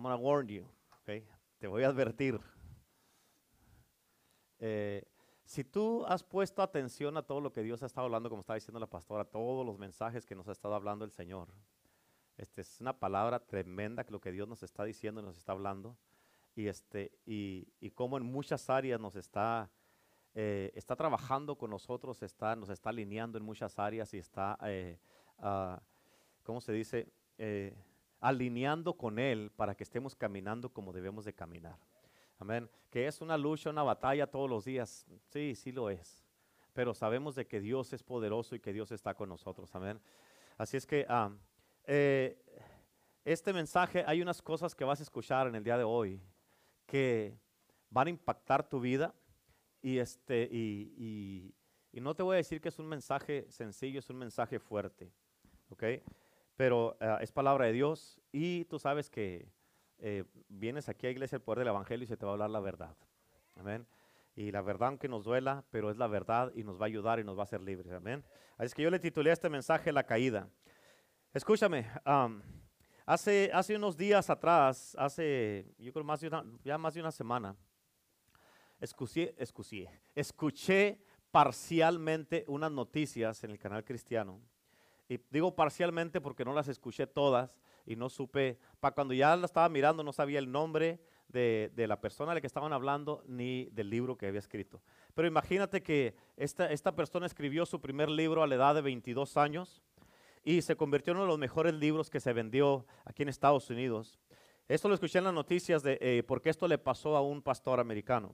I'm going to warn you. Okay? Te voy a advertir. Eh, si tú has puesto atención a todo lo que Dios ha estado hablando, como estaba diciendo la pastora, todos los mensajes que nos ha estado hablando el Señor, este es una palabra tremenda que lo que Dios nos está diciendo y nos está hablando, y, este, y, y cómo en muchas áreas nos está, eh, está trabajando con nosotros, está, nos está alineando en muchas áreas y está, eh, ah, ¿cómo se dice? Eh, alineando con Él para que estemos caminando como debemos de caminar. Amén. Que es una lucha, una batalla todos los días. Sí, sí lo es. Pero sabemos de que Dios es poderoso y que Dios está con nosotros. Amén. Así es que eh, este mensaje, hay unas cosas que vas a escuchar en el día de hoy que van a impactar tu vida. Y, este, y, y no te voy a decir que es un mensaje sencillo, es un mensaje fuerte. ¿Ok? Pero ah, es palabra de Dios y tú sabes que eh, vienes aquí a Iglesia el Poder del Evangelio y se te va a hablar la verdad. Amén. Y la verdad, aunque nos duela, pero es la verdad y nos va a ayudar y nos va a hacer libres. Amén. Así es que yo le titulé a este mensaje La caída. Escúchame, hace, hace unos días atrás, hace, yo creo más de una, ya más de una semana, escuché, escuché, escuché parcialmente unas noticias en el canal cristiano. Y digo parcialmente porque no las escuché todas, y no supe, para cuando ya la estaba mirando no sabía el nombre de, la persona a la que estaban hablando ni del libro que había escrito. Pero imagínate que esta, esta persona escribió su primer libro a la edad de 22 años y se convirtió en uno de los mejores libros que se vendió aquí en Estados Unidos. Esto lo escuché en las noticias de eh, porque esto le pasó a un pastor americano.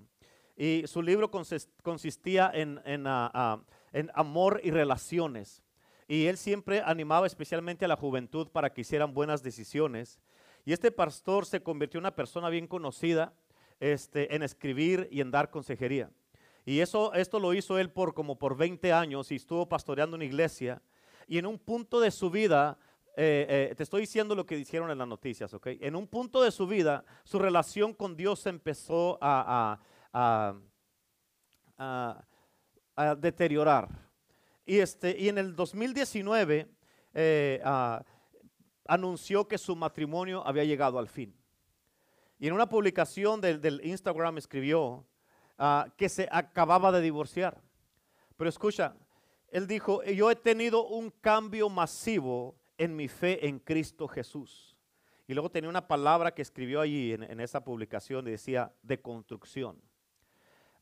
Y su libro consistía en, ah, ah, en amor y relaciones. Y él siempre animaba especialmente a la juventud para que hicieran buenas decisiones. Y este pastor se convirtió en una persona bien conocida este, en escribir y en dar consejería. Y eso, esto lo hizo él por como por 20 años y estuvo pastoreando una iglesia. Y en un punto de su vida, eh, eh, te estoy diciendo lo que dijeron en las noticias, ¿ok? En un punto de su vida, su relación con Dios empezó a, a deteriorar. Y, este, y en el 2019 eh, ah, anunció que su matrimonio había llegado al fin. Y en una publicación del, Instagram escribió ah, que se acababa de divorciar. Pero escucha, él dijo, yo he tenido un cambio masivo en mi fe en Cristo Jesús. Y luego tenía una palabra que escribió allí en, esa publicación y decía deconstrucción.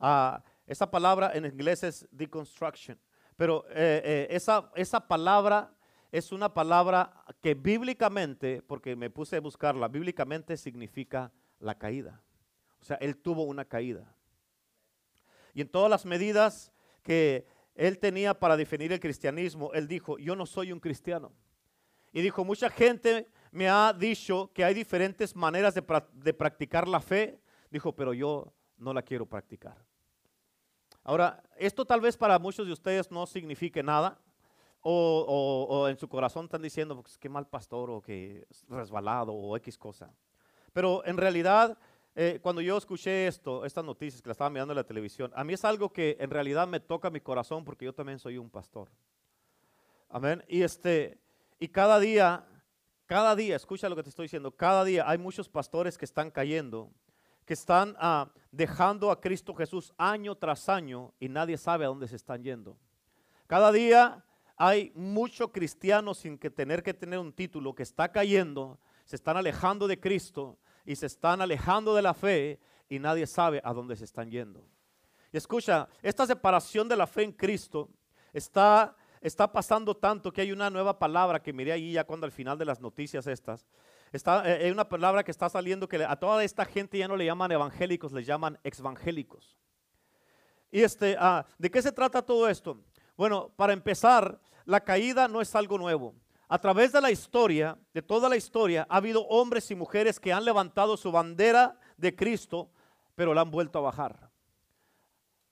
Uh, esa palabra en inglés es deconstruction. Pero eh, eh, esa, esa palabra es una palabra que bíblicamente, porque me puse a buscarla, bíblicamente significa la caída. O sea, él tuvo una caída. Y en todas las medidas que él tenía para definir el cristianismo, él dijo, yo no soy un cristiano. Y dijo, mucha gente me ha dicho que hay diferentes maneras de, de practicar la fe. Dijo, pero yo no la quiero practicar. Ahora, esto tal vez para muchos de ustedes no signifique nada, o, en su corazón están diciendo, pues, qué mal pastor, o que resbalado, o X cosa. Pero en realidad, eh, cuando yo escuché esto, estas noticias que la estaba mirando en la televisión, a mí es algo que en realidad me toca mi corazón porque yo también soy un pastor. Amén. Y este, y cada día, cada día, escucha lo que te estoy diciendo, cada día hay muchos pastores que están cayendo que están ah, dejando a Cristo Jesús año tras año y nadie sabe a dónde se están yendo. Cada día hay muchos cristianos sin que tener que tener un título que está cayendo, se están alejando de Cristo y se están alejando de la fe y nadie sabe a dónde se están yendo. Y escucha, esta separación de la fe en Cristo está, está pasando tanto que hay una nueva palabra que miré ahí ya cuando al final de las noticias estas, Está, eh, hay una palabra que está saliendo que a toda esta gente ya no le llaman evangélicos, le llaman exvangélicos. Y este, ah, ¿de qué se trata todo esto? Bueno, para empezar, la caída no es algo nuevo. A través de la historia, de toda la historia, ha habido hombres y mujeres que han levantado su bandera de Cristo, pero la han vuelto a bajar.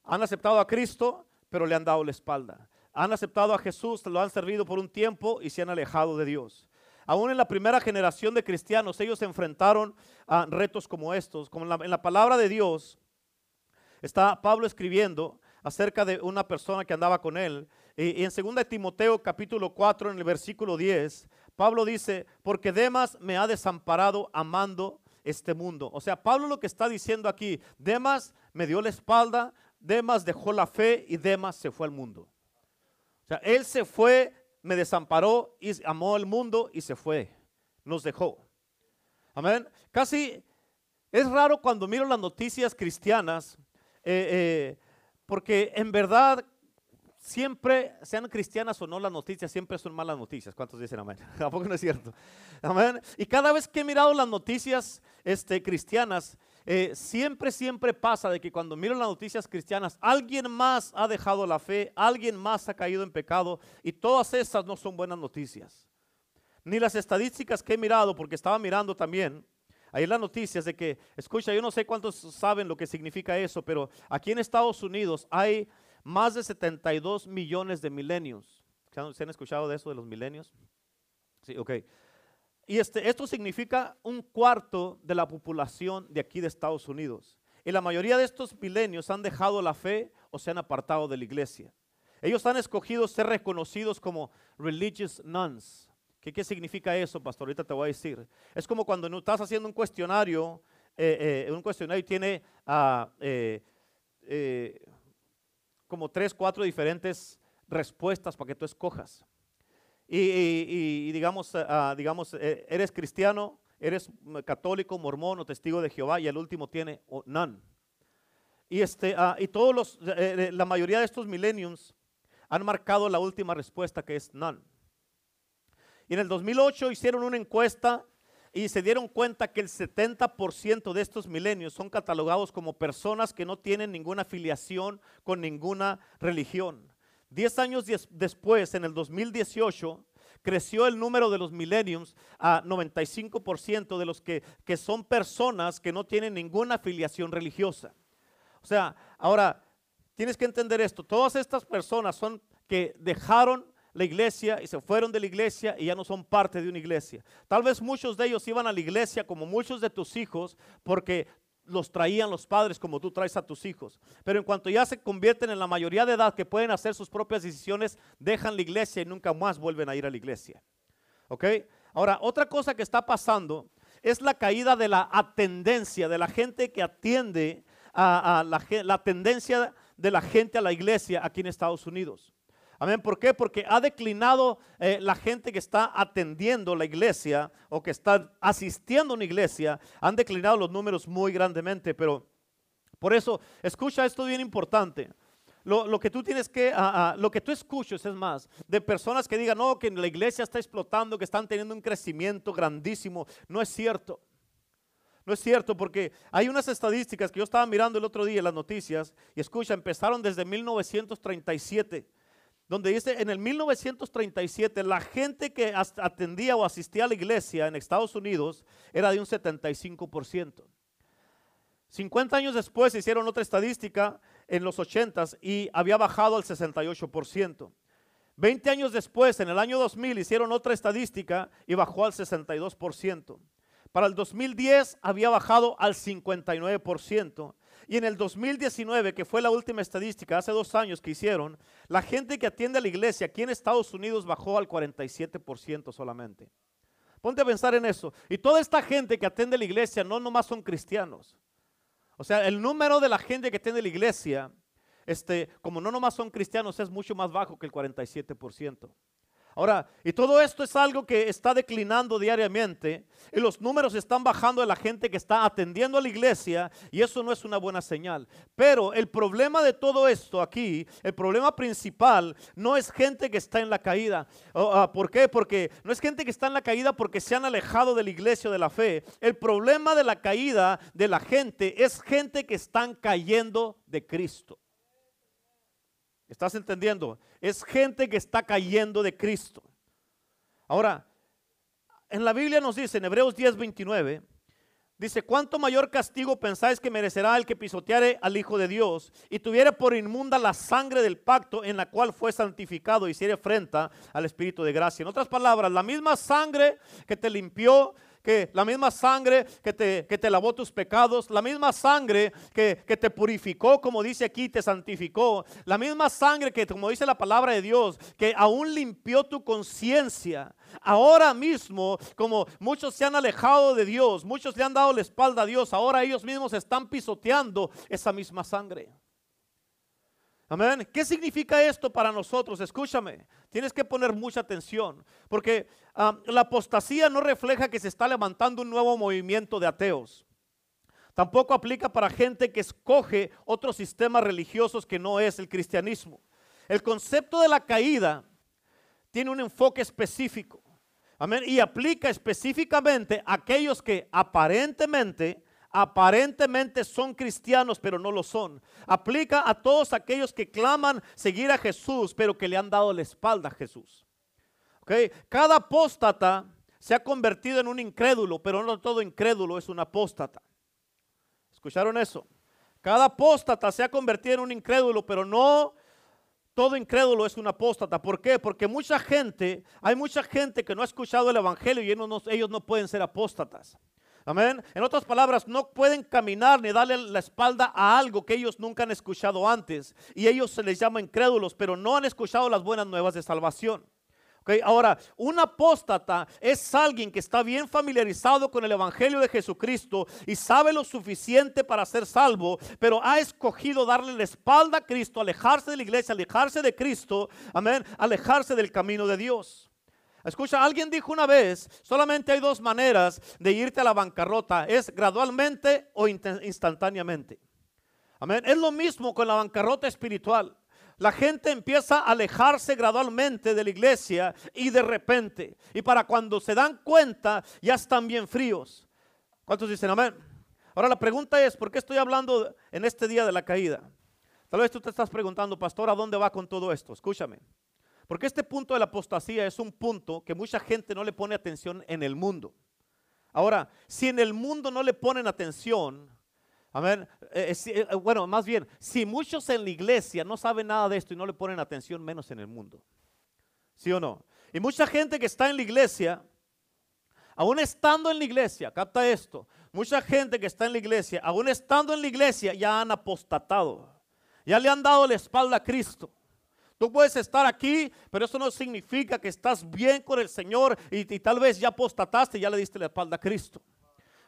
Han aceptado a Cristo, pero le han dado la espalda. Han aceptado a Jesús, lo han servido por un tiempo y se han alejado de Dios. Aún en la primera generación de cristianos, ellos se enfrentaron a retos como estos. Como en la, palabra de Dios, está Pablo escribiendo acerca de una persona que andaba con él. Y, en 2 Timoteo capítulo 4, en el versículo 10, Pablo dice, porque Demas me ha desamparado amando este mundo. O sea, Pablo lo que está diciendo aquí, Demas me dio la espalda, Demas dejó la fe y Demas se fue al mundo. O sea, él se fue, me desamparó y amó al mundo y se fue. Nos dejó. Amén. Casi es raro cuando miro las noticias cristianas, eh, eh, porque en verdad siempre, sean cristianas o no, las noticias siempre son malas noticias. ¿Cuántos dicen amén? Tampoco no es cierto? Amén. Y cada vez que he mirado las noticias este, cristianas, eh, siempre, siempre pasa de que cuando miro las noticias cristianas, alguien más ha dejado la fe, alguien más ha caído en pecado y todas esas no son buenas noticias. Ni las estadísticas que he mirado, porque estaba mirando también, ahí las noticias de que, escucha, yo no sé cuántos saben lo que significa eso, pero aquí en Estados Unidos hay más de 72 millones de milenios. ¿Se han escuchado de eso de los milenios? Sí, ok. Y este, esto significa un cuarto de la población de aquí de Estados Unidos. Y la mayoría de estos milenios han dejado la fe o se han apartado de la iglesia. Ellos han escogido ser reconocidos como religious nuns. ¿Qué, qué significa eso, pastor? Ahorita te voy a decir. Es como cuando estás haciendo un cuestionario, eh, eh, un cuestionario tiene uh, como tres, cuatro diferentes respuestas para que tú escojas. Y, digamos, uh, digamos eh, eres cristiano, eres católico, mormón o testigo de Jehová y el último tiene none. Y, este, uh, y todos los, eh, la mayoría de estos millenniums han marcado la última respuesta que es none. Y en el 2008 hicieron una encuesta y se dieron cuenta que el 70% de estos milenios son catalogados como personas que no tienen ninguna afiliación con ninguna religión. Diez años después, en el 2018, creció el número de los millenniums a 95% de los que, que son personas que no tienen ninguna afiliación religiosa. O sea, ahora tienes que entender esto, todas estas personas son que dejaron la iglesia y se fueron de la iglesia y ya no son parte de una iglesia. Tal vez muchos de ellos iban a la iglesia como muchos de tus hijos porque los traían los padres como tú traes a tus hijos. Pero en cuanto ya se convierten en la mayoría de edad que pueden hacer sus propias decisiones, dejan la iglesia y nunca más vuelven a ir a la iglesia. ¿Ok? Ahora, otra cosa que está pasando es la caída de la atendencia, de la gente que atiende a, la, la tendencia de la gente a la iglesia aquí en Estados Unidos. Amén. ¿Por qué? Porque ha declinado eh, la gente que está atendiendo la iglesia o que está asistiendo a una iglesia. Han declinado los números muy grandemente. Pero por eso, escucha esto bien importante. Lo, que tú tienes que, ah, ah, lo que tú escuches es más, de personas que digan, no, que la iglesia está explotando, que están teniendo un crecimiento grandísimo. No es cierto. No es cierto porque hay unas estadísticas que yo estaba mirando el otro día en las noticias y escucha, empezaron desde 1937 donde dice en el 1937 la gente que atendía o asistía a la iglesia en Estados Unidos era de un 75%. 50 años después hicieron otra estadística en los 80s y había bajado al 68%. 20 años después, en el año 2000, hicieron otra estadística y bajó al 62%. Para el 2010 había bajado al 59%. Y en el 2019, que fue la última estadística, hace dos años que hicieron, la gente que atiende a la iglesia aquí en Estados Unidos bajó al 47% solamente. Ponte a pensar en eso. Y toda esta gente que atiende a la iglesia no nomás son cristianos. O sea, el número de la gente que atiende a la iglesia, este, como no nomás son cristianos, es mucho más bajo que el 47%. Ahora, y todo esto es algo que está declinando diariamente y los números están bajando de la gente que está atendiendo a la iglesia y eso no es una buena señal. Pero el problema de todo esto aquí, el problema principal no es gente que está en la caída. Ah, ¿Por qué? Porque no es gente que está en la caída porque se han alejado de la iglesia o de la fe. El problema de la caída de la gente es gente que están cayendo de Cristo. ¿Estás entendiendo? Es gente que está cayendo de Cristo. Ahora, en la Biblia nos dice, en Hebreos 10, 29, dice, ¿cuánto mayor castigo pensáis que merecerá el que pisoteare al Hijo de Dios y tuviere por inmunda la sangre del pacto en la cual fue santificado y hiciere afrenta al Espíritu de gracia? En otras palabras, la misma sangre que te limpió que la misma sangre que te, que te lavó tus pecados, la misma sangre que, que te purificó, como dice aquí, te santificó, la misma sangre que, como dice la palabra de Dios, que aún limpió tu conciencia. Ahora mismo, como muchos se han alejado de Dios, muchos le han dado la espalda a Dios, ahora ellos mismos están pisoteando esa misma sangre. Amén. ¿Qué significa esto para nosotros? Escúchame, tienes que poner mucha atención, porque ah, la apostasía no refleja que se está levantando un nuevo movimiento de ateos. Tampoco aplica para gente que escoge otros sistemas religiosos que no es el cristianismo. El concepto de la caída tiene un enfoque específico. Amén. Y aplica específicamente a aquellos que aparentemente aparentemente son cristianos, pero no lo son. Aplica a todos aquellos que claman seguir a Jesús, pero que le han dado la espalda a Jesús. ¿Okay? Cada apóstata se ha convertido en un incrédulo, pero no todo incrédulo es un apóstata. ¿Escucharon eso? Cada apóstata se ha convertido en un incrédulo, pero no todo incrédulo es un apóstata. ¿Por qué? Porque mucha gente, hay mucha gente que no ha escuchado el Evangelio y ellos no, ellos no pueden ser apóstatas. Amén. En otras palabras, no pueden caminar ni darle la espalda a algo que ellos nunca han escuchado antes. Y ellos se les llama incrédulos, pero no han escuchado las buenas nuevas de salvación. Okay, ahora, un apóstata es alguien que está bien familiarizado con el Evangelio de Jesucristo y sabe lo suficiente para ser salvo, pero ha escogido darle la espalda a Cristo, alejarse de la iglesia, alejarse de Cristo, amén, alejarse del camino de Dios. Escucha, alguien dijo una vez, solamente hay dos maneras de irte a la bancarrota, es gradualmente o instantáneamente. Amén. Es lo mismo con la bancarrota espiritual. La gente empieza a alejarse gradualmente de la iglesia y de repente, y para cuando se dan cuenta, ya están bien fríos. ¿Cuántos dicen amén? Ahora la pregunta es, ¿por qué estoy hablando en este día de la caída? Tal vez tú te estás preguntando, pastor, ¿a dónde va con todo esto? Escúchame. Porque este punto de la apostasía es un punto que mucha gente no le pone atención en el mundo. Ahora, si en el mundo no le ponen atención, amén, eh, eh, eh, bueno, más bien, si muchos en la iglesia no saben nada de esto y no le ponen atención, menos en el mundo. ¿Sí o no? Y mucha gente que está en la iglesia, aún estando en la iglesia, capta esto, mucha gente que está en la iglesia, aún estando en la iglesia, ya han apostatado, ya le han dado la espalda a Cristo. Tú puedes estar aquí, pero eso no significa que estás bien con el Señor y, tal vez ya apostataste y ya le diste la espalda a Cristo.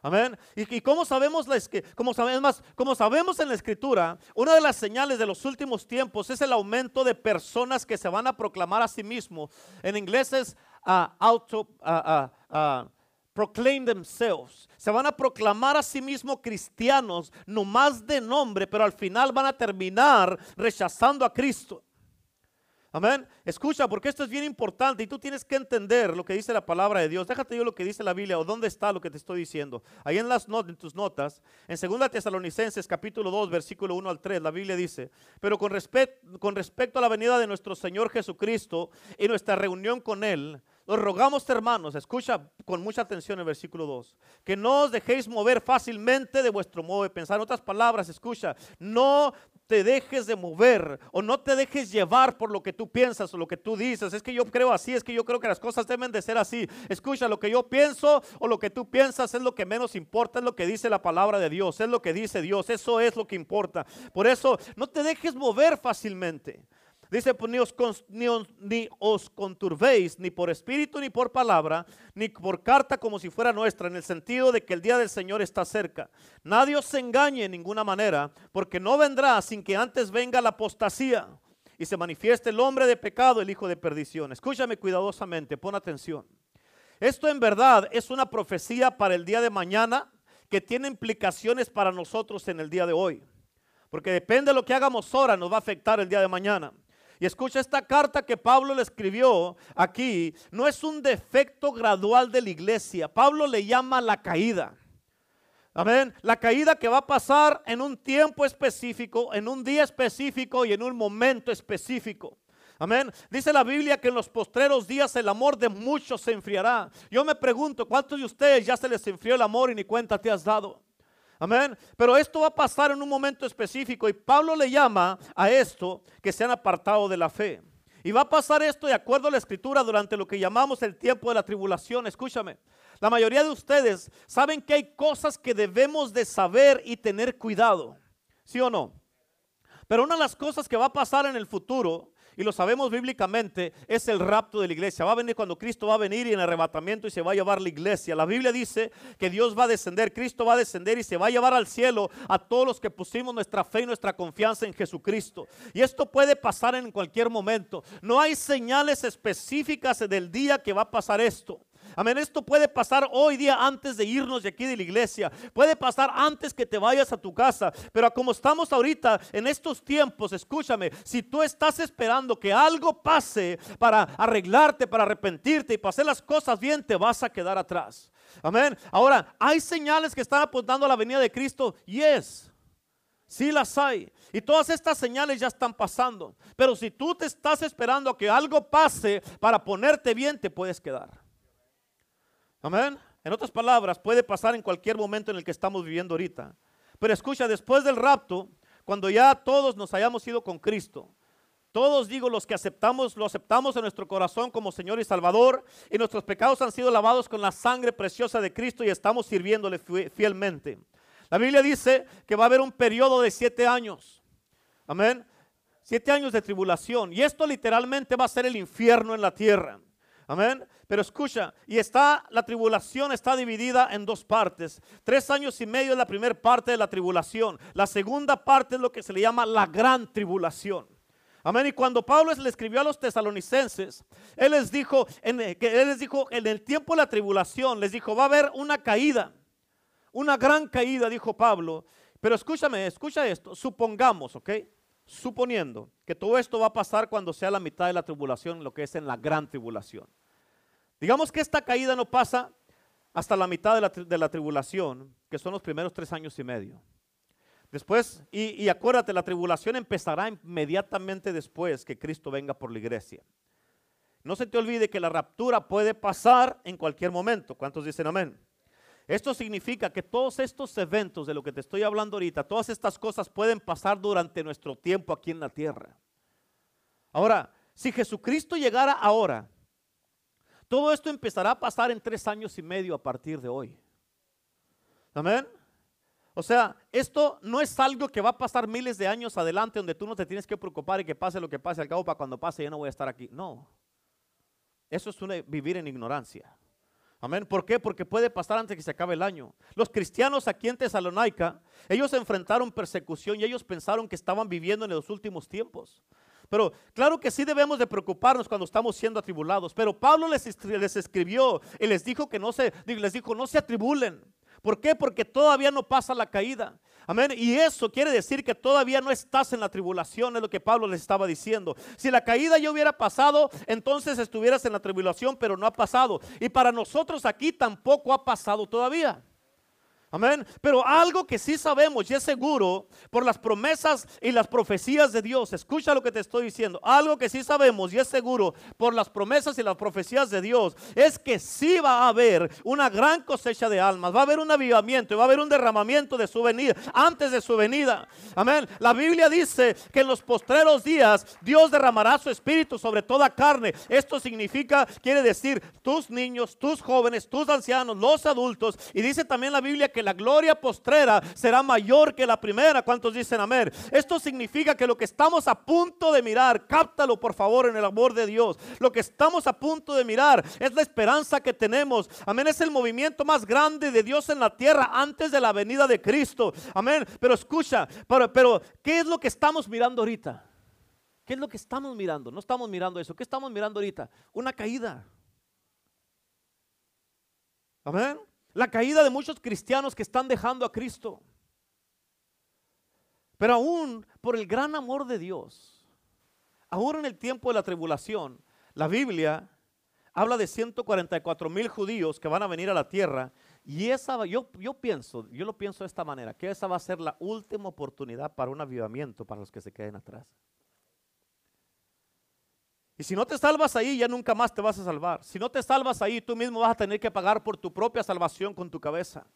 Amén. Y, como sabemos, como sabemos, como sabemos en la escritura, una de las señales de los últimos tiempos es el aumento de personas que se van a proclamar a sí mismos. En inglés es uh, auto, uh, proclaim themselves. Se van a proclamar a sí mismos cristianos, no más de nombre, pero al final van a terminar rechazando a Cristo. Amén. Escucha, porque esto es bien importante y tú tienes que entender lo que dice la palabra de Dios. Déjate yo lo que dice la Biblia o dónde está lo que te estoy diciendo. Ahí en, las en tus notas, en 2 Tesalonicenses capítulo 2, versículo 1 al 3, la Biblia dice, pero con, con respecto a la venida de nuestro Señor Jesucristo y nuestra reunión con Él, los rogamos, hermanos, escucha con mucha atención el versículo 2, que no os dejéis mover fácilmente de vuestro modo de pensar. En otras palabras, escucha, no te dejes de mover o no te dejes llevar por lo que tú piensas o lo que tú dices. Es que yo creo así, es que yo creo que las cosas deben de ser así. Escucha, lo que yo pienso o lo que tú piensas es lo que menos importa, es lo que dice la palabra de Dios, es lo que dice Dios, eso es lo que importa. Por eso, no te dejes mover fácilmente. Dice, pues, ni, os, ni, os conturbéis ni por espíritu ni por palabra, ni por carta como si fuera nuestra, en el sentido de que el día del Señor está cerca. Nadie os engañe en ninguna manera, porque no vendrá sin que antes venga la apostasía y se manifieste el hombre de pecado, el hijo de perdición. Escúchame cuidadosamente, pon atención. Esto en verdad es una profecía para el día de mañana que tiene implicaciones para nosotros en el día de hoy. Porque depende de lo que hagamos ahora, nos va a afectar el día de mañana. Y escucha, esta carta que Pablo le escribió aquí no es un defecto gradual de la iglesia. Pablo le llama la caída. Amén. La caída que va a pasar en un tiempo específico, en un día específico y en un momento específico. Amén. Dice la Biblia que en los postreros días el amor de muchos se enfriará. Yo me pregunto, ¿cuántos de ustedes ya se les enfrió el amor y ni cuenta te has dado? Amén. Pero esto va a pasar en un momento específico y Pablo le llama a esto que se han apartado de la fe. Y va a pasar esto de acuerdo a la escritura durante lo que llamamos el tiempo de la tribulación. Escúchame, la mayoría de ustedes saben que hay cosas que debemos de saber y tener cuidado. ¿Sí o no? Pero una de las cosas que va a pasar en el futuro y lo sabemos bíblicamente, es el rapto de la iglesia. Va a venir cuando Cristo va a venir y en arrebatamiento y se va a llevar la iglesia. La Biblia dice que Dios va a descender, Cristo va a descender y se va a llevar al cielo a todos los que pusimos nuestra fe y nuestra confianza en Jesucristo. Y esto puede pasar en cualquier momento. No hay señales específicas del día que va a pasar esto. Amén, esto puede pasar hoy día antes de irnos de aquí de la iglesia. Puede pasar antes que te vayas a tu casa. Pero como estamos ahorita en estos tiempos, escúchame, si tú estás esperando que algo pase para arreglarte, para arrepentirte y para hacer las cosas bien, te vas a quedar atrás. Amén. Ahora, ¿hay señales que están apuntando a la venida de Cristo? Yes. Sí las hay. Y todas estas señales ya están pasando. Pero si tú te estás esperando a que algo pase para ponerte bien, te puedes quedar. Amén. En otras palabras, puede pasar en cualquier momento en el que estamos viviendo ahorita. Pero escucha, después del rapto, cuando ya todos nos hayamos ido con Cristo, todos digo los que aceptamos, lo aceptamos en nuestro corazón como Señor y Salvador, y nuestros pecados han sido lavados con la sangre preciosa de Cristo y estamos sirviéndole fielmente. La Biblia dice que va a haber un periodo de siete años. Amén. Siete años de tribulación. Y esto literalmente va a ser el infierno en la tierra. Amén. Pero escucha, y está, la tribulación está dividida en dos partes. Tres años y medio es la primera parte de la tribulación. La segunda parte es lo que se le llama la gran tribulación. Amén. Y cuando Pablo le escribió a los tesalonicenses, él les dijo, en, que él les dijo, en el tiempo de la tribulación, les dijo, va a haber una caída, una gran caída, dijo Pablo. Pero escúchame, escucha esto, supongamos, ¿ok? Suponiendo que todo esto va a pasar cuando sea la mitad de la tribulación, lo que es en la gran tribulación. Digamos que esta caída no pasa hasta la mitad de la, tribulación, que son los primeros tres años y medio. Después, y, y, acuérdate, la tribulación empezará inmediatamente después que Cristo venga por la iglesia. No se te olvide que la raptura puede pasar en cualquier momento. ¿Cuántos dicen amén? Esto significa que todos estos eventos de lo que te estoy hablando ahorita, todas estas cosas pueden pasar durante nuestro tiempo aquí en la tierra. Ahora, si Jesucristo llegara ahora, todo esto empezará a pasar en tres años y medio a partir de hoy. Amén. O sea, esto no es algo que va a pasar miles de años adelante donde tú no te tienes que preocupar y que pase lo que pase al cabo para cuando pase ya no voy a estar aquí. No. Eso es vivir en ignorancia. Amén. ¿Por qué? Porque puede pasar antes que se acabe el año. Los cristianos aquí en Tesalónica, ellos enfrentaron persecución y ellos pensaron que estaban viviendo en los últimos tiempos. Pero claro que sí debemos de preocuparnos cuando estamos siendo atribulados. Pero Pablo les, les escribió y les dijo que no se, les dijo, no se atribulen. ¿Por qué? Porque todavía no pasa la caída. Amén. Y eso quiere decir que todavía no estás en la tribulación, es lo que Pablo les estaba diciendo. Si la caída ya hubiera pasado, entonces estuvieras en la tribulación, pero no ha pasado. Y para nosotros aquí tampoco ha pasado todavía. Amén. Pero algo que sí sabemos y es seguro por las promesas y las profecías de Dios. Escucha lo que te estoy diciendo. Algo que sí sabemos y es seguro por las promesas y las profecías de Dios es que sí va a haber una gran cosecha de almas. Va a haber un avivamiento y va a haber un derramamiento de su venida antes de su venida. Amén. La Biblia dice que en los postreros días Dios derramará su espíritu sobre toda carne. Esto significa, quiere decir, tus niños, tus jóvenes, tus ancianos, los adultos. Y dice también la Biblia que la gloria postrera será mayor que la primera. ¿Cuántos dicen amén? Esto significa que lo que estamos a punto de mirar, cáptalo por favor en el amor de Dios. Lo que estamos a punto de mirar es la esperanza que tenemos. Amén. Es el movimiento más grande de Dios en la tierra antes de la venida de Cristo. Amén. Pero escucha, pero, pero ¿qué es lo que estamos mirando ahorita? ¿Qué es lo que estamos mirando? No estamos mirando eso. ¿Qué estamos mirando ahorita? Una caída. Amén la caída de muchos cristianos que están dejando a Cristo. Pero aún por el gran amor de Dios, aún en el tiempo de la tribulación, la Biblia habla de 144 mil judíos que van a venir a la tierra. Y esa, yo, yo pienso, yo lo pienso de esta manera, que esa va a ser la última oportunidad para un avivamiento para los que se queden atrás. Y si no te salvas ahí, ya nunca más te vas a salvar. Si no te salvas ahí, tú mismo vas a tener que pagar por tu propia salvación con tu cabeza.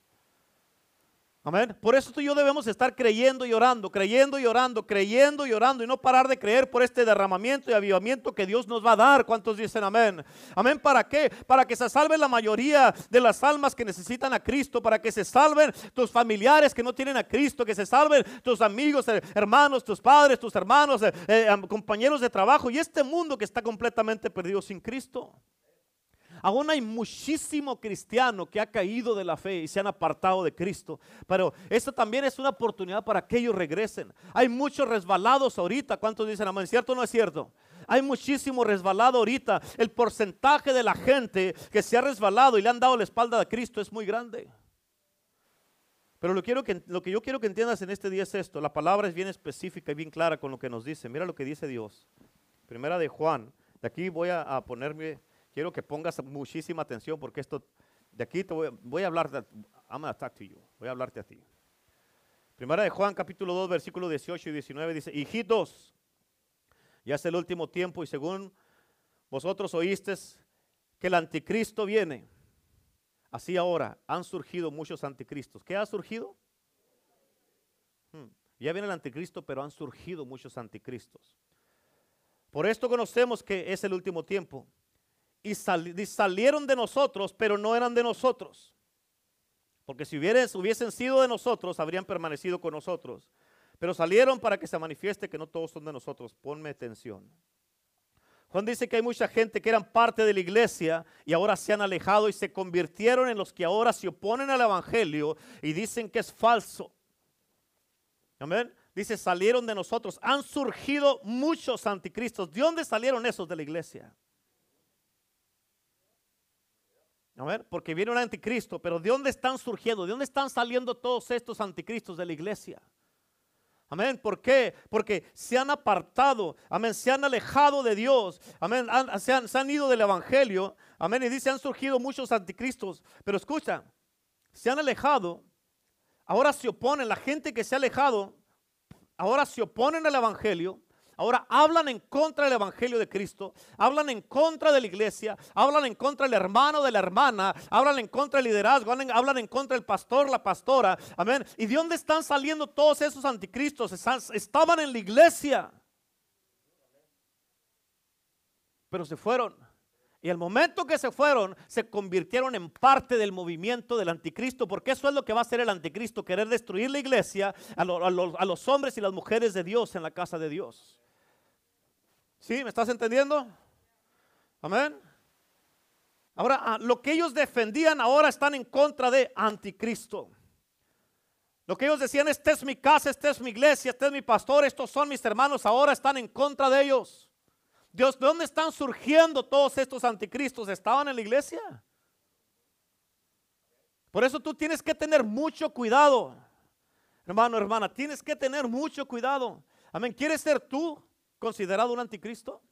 Amén. Por eso tú y yo debemos estar creyendo y orando, creyendo y orando, creyendo y orando y no parar de creer por este derramamiento y avivamiento que Dios nos va a dar. ¿Cuántos dicen amén? Amén. ¿Para qué? Para que se salven la mayoría de las almas que necesitan a Cristo, para que se salven tus familiares que no tienen a Cristo, que se salven tus amigos, eh, hermanos, tus padres, tus hermanos, eh, eh, compañeros de trabajo y este mundo que está completamente perdido sin Cristo. Aún hay muchísimo cristiano que ha caído de la fe y se han apartado de Cristo. Pero esto también es una oportunidad para que ellos regresen. Hay muchos resbalados ahorita. ¿Cuántos dicen amén? ¿Cierto o no es cierto? Hay muchísimo resbalado ahorita. El porcentaje de la gente que se ha resbalado y le han dado la espalda a Cristo es muy grande. Pero lo, quiero que, lo que yo quiero que entiendas en este día es esto. La palabra es bien específica y bien clara con lo que nos dice. Mira lo que dice Dios. Primera de Juan. De aquí voy a ponerme quiero que pongas muchísima atención porque esto, de aquí te voy, a hablar, de, I'm gonna talk to you, voy a hablarte a ti. Primera de Juan capítulo 2 versículo 18 y 19 dice, hijitos, ya es el último tiempo y según vosotros oísteis que el anticristo viene, así ahora han surgido muchos anticristos. ¿Qué ha surgido? Hmm, ya viene el anticristo, pero han surgido muchos anticristos. Por esto conocemos que es el último tiempo y, salieron de nosotros, pero no eran de nosotros. Porque si hubiesen sido de nosotros, habrían permanecido con nosotros. Pero salieron para que se manifieste que no todos son de nosotros. Ponme atención. Juan dice que hay mucha gente que eran parte de la iglesia y ahora se han alejado y se convirtieron en los que ahora se oponen al evangelio y dicen que es falso. Amén. Dice, salieron de nosotros. Han surgido muchos anticristos. ¿De dónde salieron esos de la iglesia? A porque viene un anticristo, pero ¿de dónde están surgiendo? ¿De dónde están saliendo todos estos anticristos de la iglesia? Amén. ¿Por qué? Porque se han apartado, amén, se han alejado de Dios, amén, se, han, se, han, ido del Evangelio, amén, y dice, han surgido muchos anticristos, pero escucha, se han alejado, ahora se oponen, la gente que se ha alejado, ahora se oponen al Evangelio, Ahora hablan en contra del Evangelio de Cristo, hablan en contra de la iglesia, hablan en contra del hermano, de la hermana, hablan en contra del liderazgo, hablan, en contra del pastor, la pastora. Amén. ¿Y de dónde están saliendo todos esos anticristos? Estaban en la iglesia. Pero se fueron. Y al momento que se fueron, se convirtieron en parte del movimiento del anticristo, porque eso es lo que va a hacer el anticristo, querer destruir la iglesia, a, a los hombres y las mujeres de Dios en la casa de Dios. ¿Sí? ¿Me estás entendiendo? Amén. Ahora, ah, lo que ellos defendían ahora están en contra de anticristo. Lo que ellos decían, esta es mi casa, esta es mi iglesia, este es mi pastor, estos son mis hermanos, ahora están en contra de ellos. Dios, ¿de dónde están surgiendo todos estos anticristos? ¿Estaban en la iglesia? Por eso tú tienes que tener mucho cuidado. Hermano, hermana, tienes que tener mucho cuidado. Amén. ¿Quieres ser tú considerado un anticristo?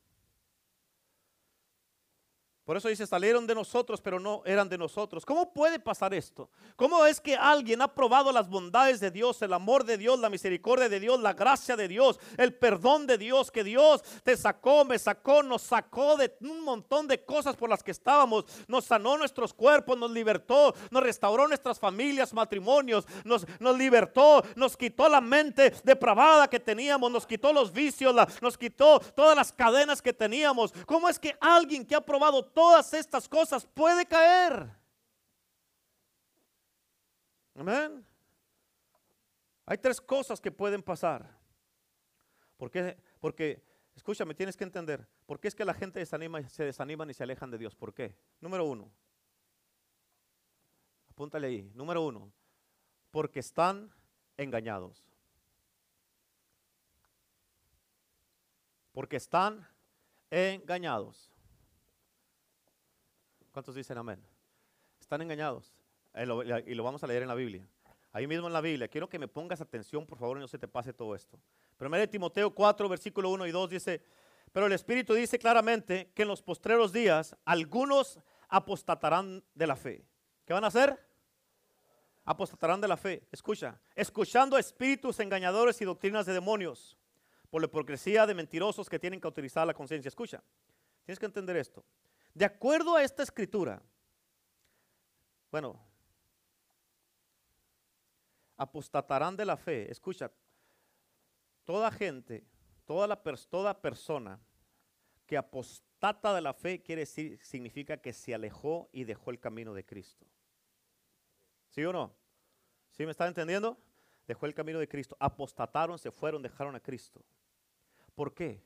Por eso dice, salieron de nosotros, pero no eran de nosotros. ¿Cómo puede pasar esto? ¿Cómo es que alguien ha probado las bondades de Dios, el amor de Dios, la misericordia de Dios, la gracia de Dios, el perdón de Dios, que Dios te sacó, me sacó, nos sacó de un montón de cosas por las que estábamos, nos sanó nuestros cuerpos, nos libertó, nos restauró nuestras familias, matrimonios, nos, nos libertó, nos quitó la mente depravada que teníamos, nos quitó los vicios, nos quitó todas las cadenas que teníamos? ¿Cómo es que alguien que ha probado todas estas cosas puede caer. Amén. Hay tres cosas que pueden pasar. Porque, porque, escúchame, tienes que entender, ¿por qué es que la gente se desaniman y se alejan de Dios? ¿Por qué? Número uno, apúntale ahí, número uno, porque están engañados. Porque están engañados. ¿Cuántos dicen amén? Están engañados. Eh, y lo vamos a leer en la Biblia. Ahí mismo en la Biblia. Quiero que me pongas atención, por favor, y no se te pase todo esto. Primero de Timoteo 4, versículo 1 y 2 dice, pero el Espíritu dice claramente que en los postreros días algunos apostatarán de la fe. ¿Qué van a hacer? Apostatarán de la fe. Escucha, escuchando espíritus engañadores y doctrinas de demonios por la hipocresía de mentirosos que tienen que utilizar la conciencia. Escucha, tienes que entender esto. De acuerdo a esta escritura, bueno, apostatarán de la fe. Escucha, toda gente, toda, persona que apostata de la fe quiere decir, significa que se alejó y dejó el camino de Cristo. ¿Sí o no? ¿Sí me está entendiendo? Dejó el camino de Cristo. Apostataron, se fueron, dejaron a Cristo. ¿Por qué?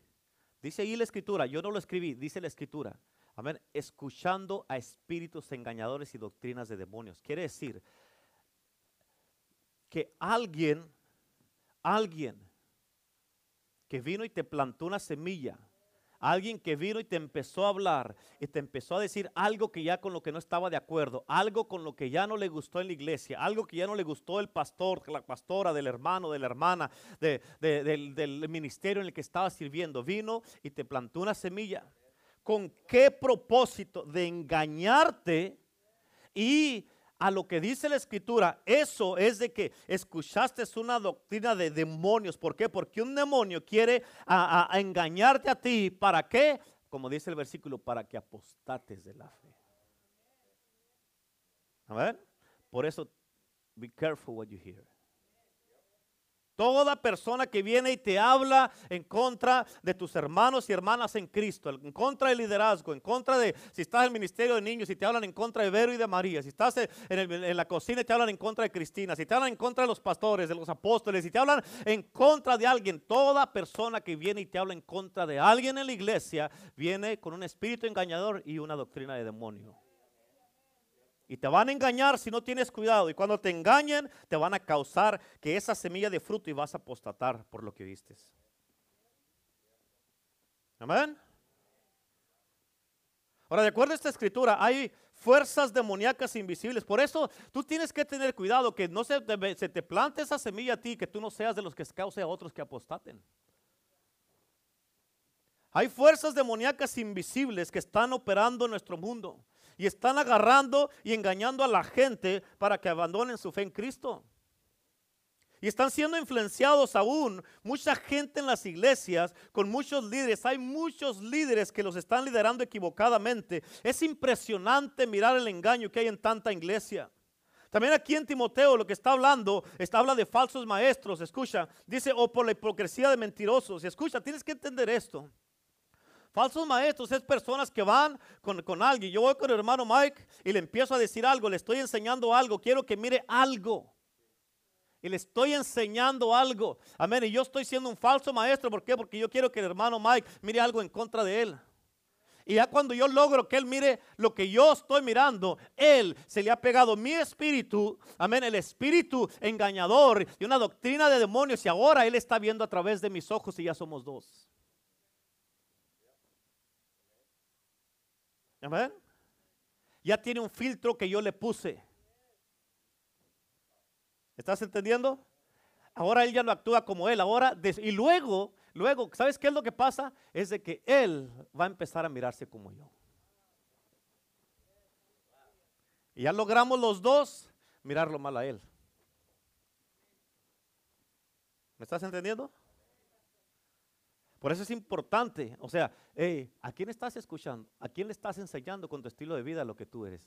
Dice ahí la escritura, yo no lo escribí, dice la escritura. Amén. Escuchando a espíritus engañadores y doctrinas de demonios. Quiere decir que alguien, alguien que vino y te plantó una semilla Alguien que vino y te empezó a hablar y te empezó a decir algo que ya con lo que no estaba de acuerdo, algo con lo que ya no le gustó en la iglesia, algo que ya no le gustó el pastor, la pastora, del hermano, de la hermana, del, del ministerio en el que estaba sirviendo. Vino y te plantó una semilla. ¿Con qué propósito? De engañarte y a lo que dice la escritura, eso es de que escuchaste una doctrina de demonios. ¿Por qué? Porque un demonio quiere engañarte a ti. ¿Para qué? Como dice el versículo, para que apostates de la fe. A ver, por eso, be careful what you hear. Toda persona que viene y te habla en contra de tus hermanos y hermanas en Cristo, en contra del liderazgo, en contra de, si estás en el ministerio de niños y te hablan en contra de Vero y de María, si estás en, la cocina y te hablan en contra de Cristina, si te hablan en contra de los pastores, de los apóstoles, si te hablan en contra de alguien, toda persona que viene y te habla en contra de alguien en la iglesia, viene con un espíritu engañador y una doctrina de demonio. Y te van a engañar si no tienes cuidado. Y cuando te engañen, te van a causar que esa semilla de fruto y vas a apostatar por lo que vistes. Amén. Ahora, de acuerdo a esta escritura, hay fuerzas demoníacas invisibles. Por eso tú tienes que tener cuidado que no se te, se te plante esa semilla a ti, que tú no seas de los que cause a otros que apostaten. Hay fuerzas demoníacas invisibles que están operando en nuestro mundo y están agarrando y engañando a la gente para que abandonen su fe en Cristo. Y están siendo influenciados aún mucha gente en las iglesias con muchos líderes. Hay muchos líderes que los están liderando equivocadamente. Es impresionante mirar el engaño que hay en tanta iglesia. También aquí en Timoteo lo que está hablando, está habla de falsos maestros, escucha, dice, o por la hipocresía de mentirosos. Y escucha, tienes que entender esto. Falsos maestros es personas que van con, alguien. Yo voy con el hermano Mike y le empiezo a decir algo, le estoy enseñando algo, quiero que mire algo. Y le estoy enseñando algo. Amén. Y yo estoy siendo un falso maestro. ¿Por qué? Porque yo quiero que el hermano Mike mire algo en contra de él. Y ya cuando yo logro que él mire lo que yo estoy mirando, él se le ha pegado mi espíritu, amén, el espíritu engañador y una doctrina de demonios. Y ahora él está viendo a través de mis ojos y ya somos dos. Amén. Ya tiene un filtro que yo le puse. ¿Estás entendiendo? Ahora él ya no actúa como él. Ahora, y luego, luego, ¿sabes qué es lo que pasa? Es de que él va a empezar a mirarse como yo. Y ya logramos los dos mirarlo mal a él. ¿Me estás entendiendo? Por eso es importante, o sea, ¿a quién estás escuchando? ¿A quién le estás enseñando con tu estilo de vida lo que tú eres?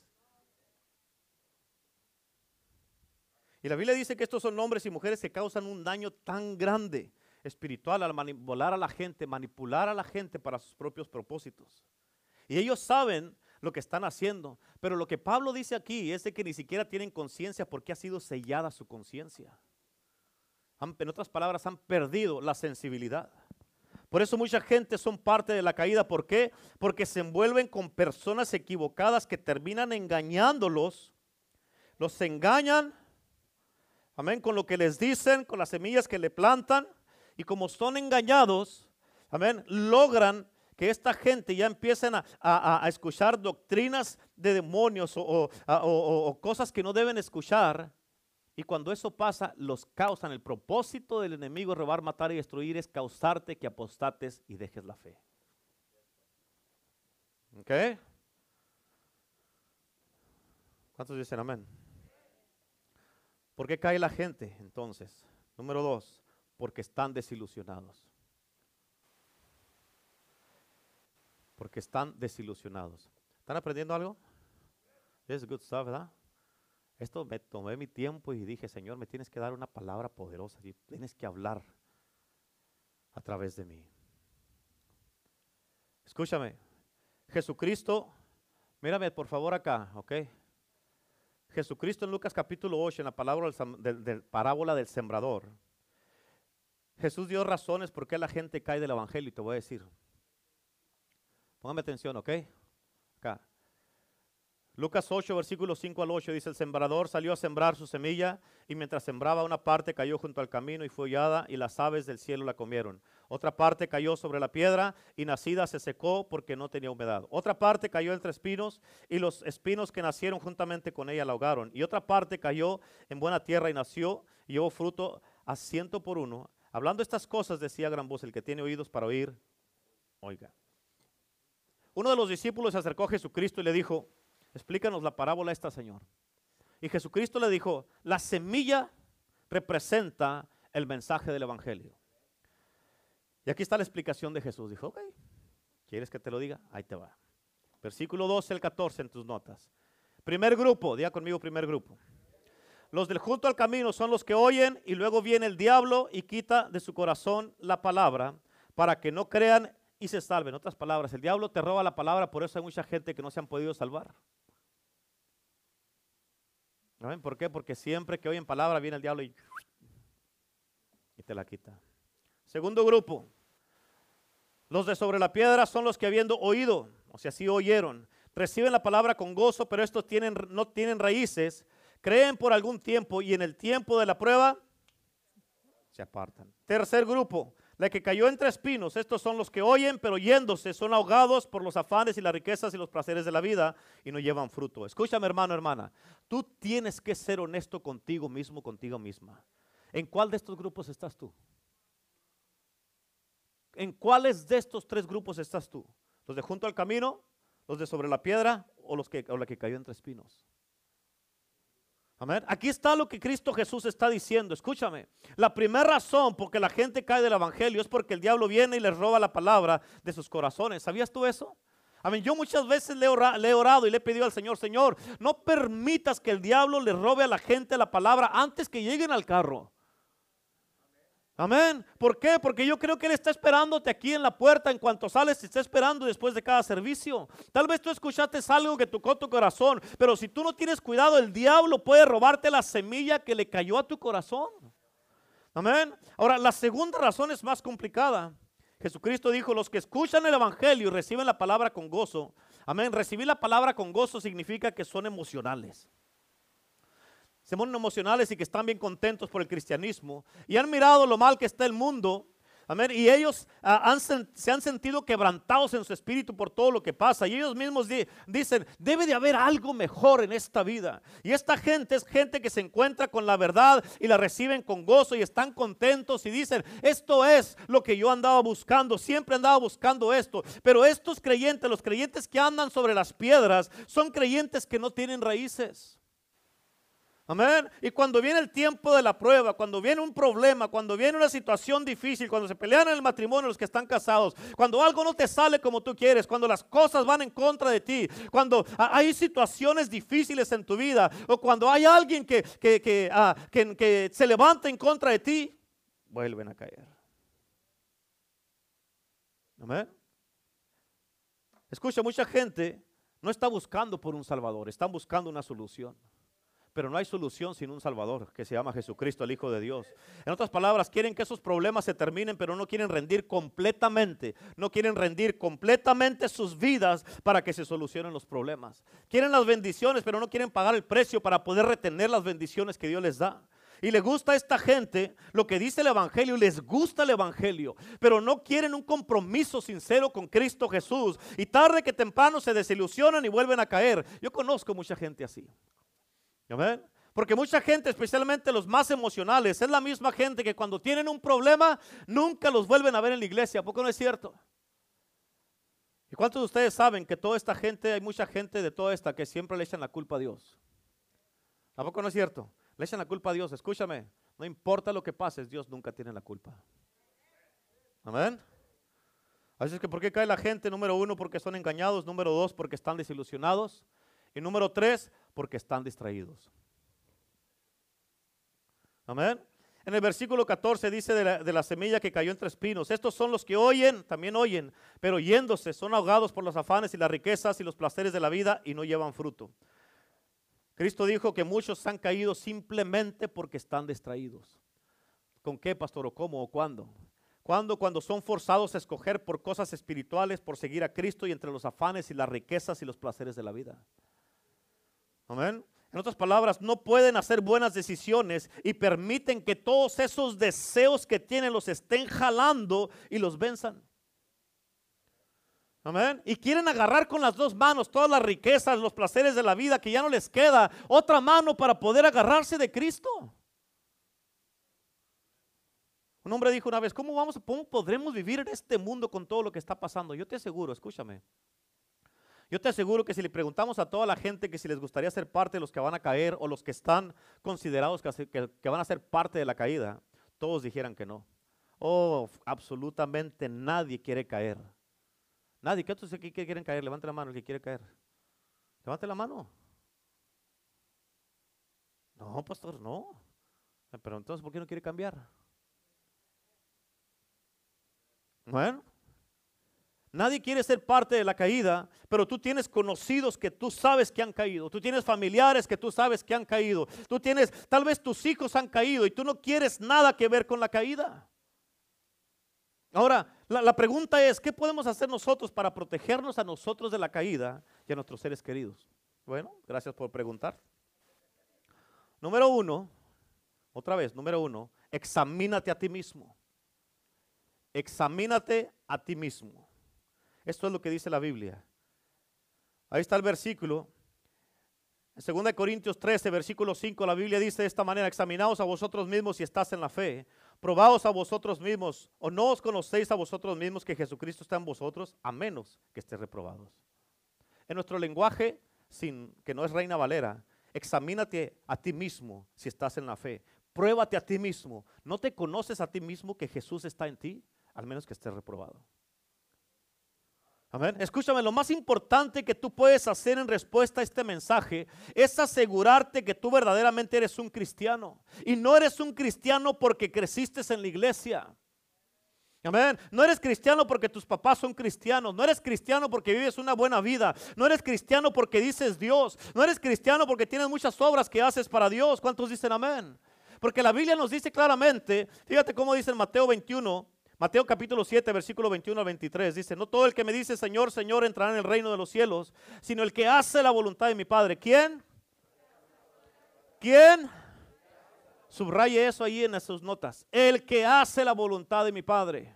Y la Biblia dice que estos son hombres y mujeres que causan un daño tan grande espiritual al manipular a la gente, manipular a la gente para sus propios propósitos. Y ellos saben lo que están haciendo, pero lo que Pablo dice aquí es de que ni siquiera tienen conciencia porque ha sido sellada su conciencia. En otras palabras, han perdido la sensibilidad. Por eso mucha gente son parte de la caída. ¿Por qué? Porque se envuelven con personas equivocadas que terminan engañándolos. Los engañan, amén, con lo que les dicen, con las semillas que le plantan. Y como son engañados, amén, logran que esta gente ya empiecen a, escuchar doctrinas de demonios o cosas que no deben escuchar y cuando eso pasa, los causan. El propósito del enemigo, robar, matar y destruir, es causarte que apostates y dejes la fe. ¿Ok? ¿Cuántos dicen amén? ¿Por qué cae la gente entonces? Número dos, porque están desilusionados. Porque están desilusionados. ¿Están aprendiendo algo? Es good stuff, ¿verdad? Esto me tomé mi tiempo y dije, Señor, me tienes que dar una palabra poderosa, tienes que hablar a través de mí. Escúchame, Jesucristo, mírame por favor acá, ¿ok? Jesucristo en Lucas capítulo 8, en la palabra del, parábola del sembrador, Jesús dio razones por qué la gente cae del evangelio y te voy a decir. Póngame atención, ¿ok? Acá. Lucas 8, versículo 5 al 8 dice, el sembrador salió a sembrar su semilla y mientras sembraba una parte cayó junto al camino y fue hollada y las aves del cielo la comieron. Otra parte cayó sobre la piedra y nacida se secó porque no tenía humedad. Otra parte cayó entre espinos y los espinos que nacieron juntamente con ella la ahogaron. Y otra parte cayó en buena tierra y nació y llevó fruto a ciento por uno. Hablando estas cosas decía gran voz, el que tiene oídos para oír, oiga. Uno de los discípulos se acercó a Jesucristo y le dijo, explícanos la parábola esta, Señor. Y Jesucristo le dijo, la semilla representa el mensaje del Evangelio. Y aquí está la explicación de Jesús. Dijo, ok, ¿quieres que te lo diga? Ahí te va. Versículo 12 al 14 en tus notas. Primer grupo, diga conmigo primer grupo. Los del junto al camino son los que oyen y luego viene el diablo y quita de su corazón la palabra para que no crean y se salven. En otras palabras, el diablo te roba la palabra, por eso hay mucha gente que no se han podido salvar. ¿No ¿Por qué? Porque siempre que oyen palabra viene el diablo y, y te la quita. Segundo grupo, los de sobre la piedra son los que habiendo oído, o sea, sí oyeron, reciben la palabra con gozo, pero estos tienen, no tienen raíces, creen por algún tiempo y en el tiempo de la prueba se apartan. Tercer grupo, la que cayó entre espinos, estos son los que oyen, pero yéndose son ahogados por los afanes y las riquezas y los placeres de la vida y no llevan fruto. Escúchame hermano, hermana, tú tienes que ser honesto contigo mismo, contigo misma. ¿En cuál de estos grupos estás tú? ¿En cuáles de estos tres grupos estás tú? ¿Los de junto al camino? ¿Los de sobre la piedra? ¿O, los que, o la que cayó entre espinos? Amén. Aquí está lo que Cristo Jesús está diciendo. Escúchame. La primera razón por que la gente cae del Evangelio es porque el diablo viene y les roba la palabra de sus corazones. ¿Sabías tú eso? Amén. Yo muchas veces le he, orado y le he pedido al Señor, Señor, no permitas que el diablo le robe a la gente la palabra antes que lleguen al carro. Amén. ¿Por qué? Porque yo creo que Él está esperándote aquí en la puerta en cuanto sales, te está esperando después de cada servicio. Tal vez tú escuchaste algo que tocó tu corazón, pero si tú no tienes cuidado, el diablo puede robarte la semilla que le cayó a tu corazón. Amén. Ahora, la segunda razón es más complicada. Jesucristo dijo, los que escuchan el Evangelio y reciben la palabra con gozo. Amén. Recibir la palabra con gozo significa que son emocionales emocionales y que están bien contentos por el cristianismo y han mirado lo mal que está el mundo. Y ellos ah, se han sentido quebrantados en su espíritu por todo lo que pasa. Y ellos mismos dicen, debe de haber algo mejor en esta vida. Y esta gente es gente que se encuentra con la verdad y la reciben con gozo y están contentos y dicen, esto es lo que yo andaba buscando. Siempre andaba buscando esto. Pero estos creyentes, los creyentes que andan sobre las piedras, son creyentes que no tienen raíces. Amén. Y cuando viene el tiempo de la prueba, cuando viene un problema, cuando viene una situación difícil, cuando se pelean en el matrimonio los que están casados, cuando algo no te sale como tú quieres, cuando las cosas van en contra de ti, cuando hay situaciones difíciles en tu vida, o cuando hay alguien que, que, que, ah, que se levanta en contra de ti, vuelven a caer. Amén. Escucha, mucha gente no está buscando por un Salvador, están buscando una solución. Pero no hay solución sin un Salvador que se llama Jesucristo, el Hijo de Dios. En otras palabras, quieren que esos problemas se terminen, pero no quieren rendir completamente. No quieren rendir completamente sus vidas para que se solucionen los problemas. Quieren las bendiciones, pero no quieren pagar el precio para poder retener las bendiciones que Dios les da. Y le gusta a esta gente lo que dice el Evangelio, les gusta el Evangelio, pero no quieren un compromiso sincero con Cristo Jesús. Y tarde que temprano se desilusionan y vuelven a caer. Yo conozco mucha gente así. Amén. Porque mucha gente, especialmente los más emocionales, es la misma gente que cuando tienen un problema nunca los vuelven a ver en la iglesia. ¿A poco no es cierto? ¿Y cuántos de ustedes saben que toda esta gente, hay mucha gente de toda esta que siempre le echan la culpa a Dios? ¿A poco no es cierto? Le echan la culpa a Dios. Escúchame, no importa lo que pase, Dios nunca tiene la culpa. Amén. Así es que ¿por qué cae la gente? Número uno, porque son engañados. Número dos, porque están desilusionados. Y número tres, porque están distraídos. Amén. En el versículo 14 dice de la, semilla que cayó entre espinos. Estos son los que oyen, también oyen, pero yéndose son ahogados por los afanes y las riquezas y los placeres de la vida y no llevan fruto. Cristo dijo que muchos han caído simplemente porque están distraídos. ¿Con qué, pastor? ¿O cómo? ¿O cuándo? Cuando, cuando son forzados a escoger por cosas espirituales, por seguir a Cristo y entre los afanes y las riquezas y los placeres de la vida. Amén. En otras palabras, no pueden hacer buenas decisiones y permiten que todos esos deseos que tienen los estén jalando y los venzan. Amén. Y quieren agarrar con las dos manos todas las riquezas, los placeres de la vida, que ya no les queda otra mano para poder agarrarse de Cristo. Un hombre dijo una vez, ¿cómo, vamos, ¿cómo podremos vivir en este mundo con todo lo que está pasando? Yo te aseguro, escúchame, yo te aseguro que si le preguntamos a toda la gente que si les gustaría ser parte de los que van a caer o los que están considerados que, van a ser parte de la caída, todos dijeran que no. Oh, absolutamente nadie quiere caer. Nadie. ¿Qué otros aquí quieren caer? Levante la mano el que quiere caer. Levante la mano. No, pastor, no. Pero entonces, ¿por qué no quiere cambiar? Bueno, Nadie quiere ser parte de la caída, pero tú tienes conocidos que tú sabes que han caído. Tú tienes familiares que tú sabes que han caído. Tú tienes, tal vez tus hijos han caído y tú no quieres nada que ver con la caída. Ahora, la, pregunta es, ¿qué podemos hacer nosotros para protegernos a nosotros de la caída y a nuestros seres queridos? Bueno, gracias por preguntar. Número uno, otra vez, número uno, examínate a ti mismo. Examínate a ti mismo. Esto es lo que dice la Biblia. Ahí está el versículo. En 2 Corintios 13, versículo 5, la Biblia dice de esta manera, examinaos a vosotros mismos si estás en la fe, probaos a vosotros mismos, o no os conocéis a vosotros mismos que Jesucristo está en vosotros, a menos que estéis reprobados. En nuestro lenguaje, sin, que no es Reina Valera, examínate a ti mismo si estás en la fe. Pruébate a ti mismo. ¿No te conoces a ti mismo que Jesús está en ti? Al menos que estés reprobado. Amén. Escúchame, lo más importante que tú puedes hacer en respuesta a este mensaje es asegurarte que tú verdaderamente eres un cristiano. Y no eres un cristiano porque creciste en la iglesia. Amén. No eres cristiano porque tus papás son cristianos. No eres cristiano porque vives una buena vida. No eres cristiano porque dices Dios. No eres cristiano porque tienes muchas obras que haces para Dios. ¿Cuántos dicen amén? Porque la Biblia nos dice claramente, fíjate cómo dice en Mateo 21, Mateo capítulo 7, versículo 21 al 23 dice, no todo el que me dice Señor, Señor entrará en el reino de los cielos, sino el que hace la voluntad de mi Padre. ¿Quién? ¿Quién? Subraye eso ahí en sus notas. El que hace la voluntad de mi Padre,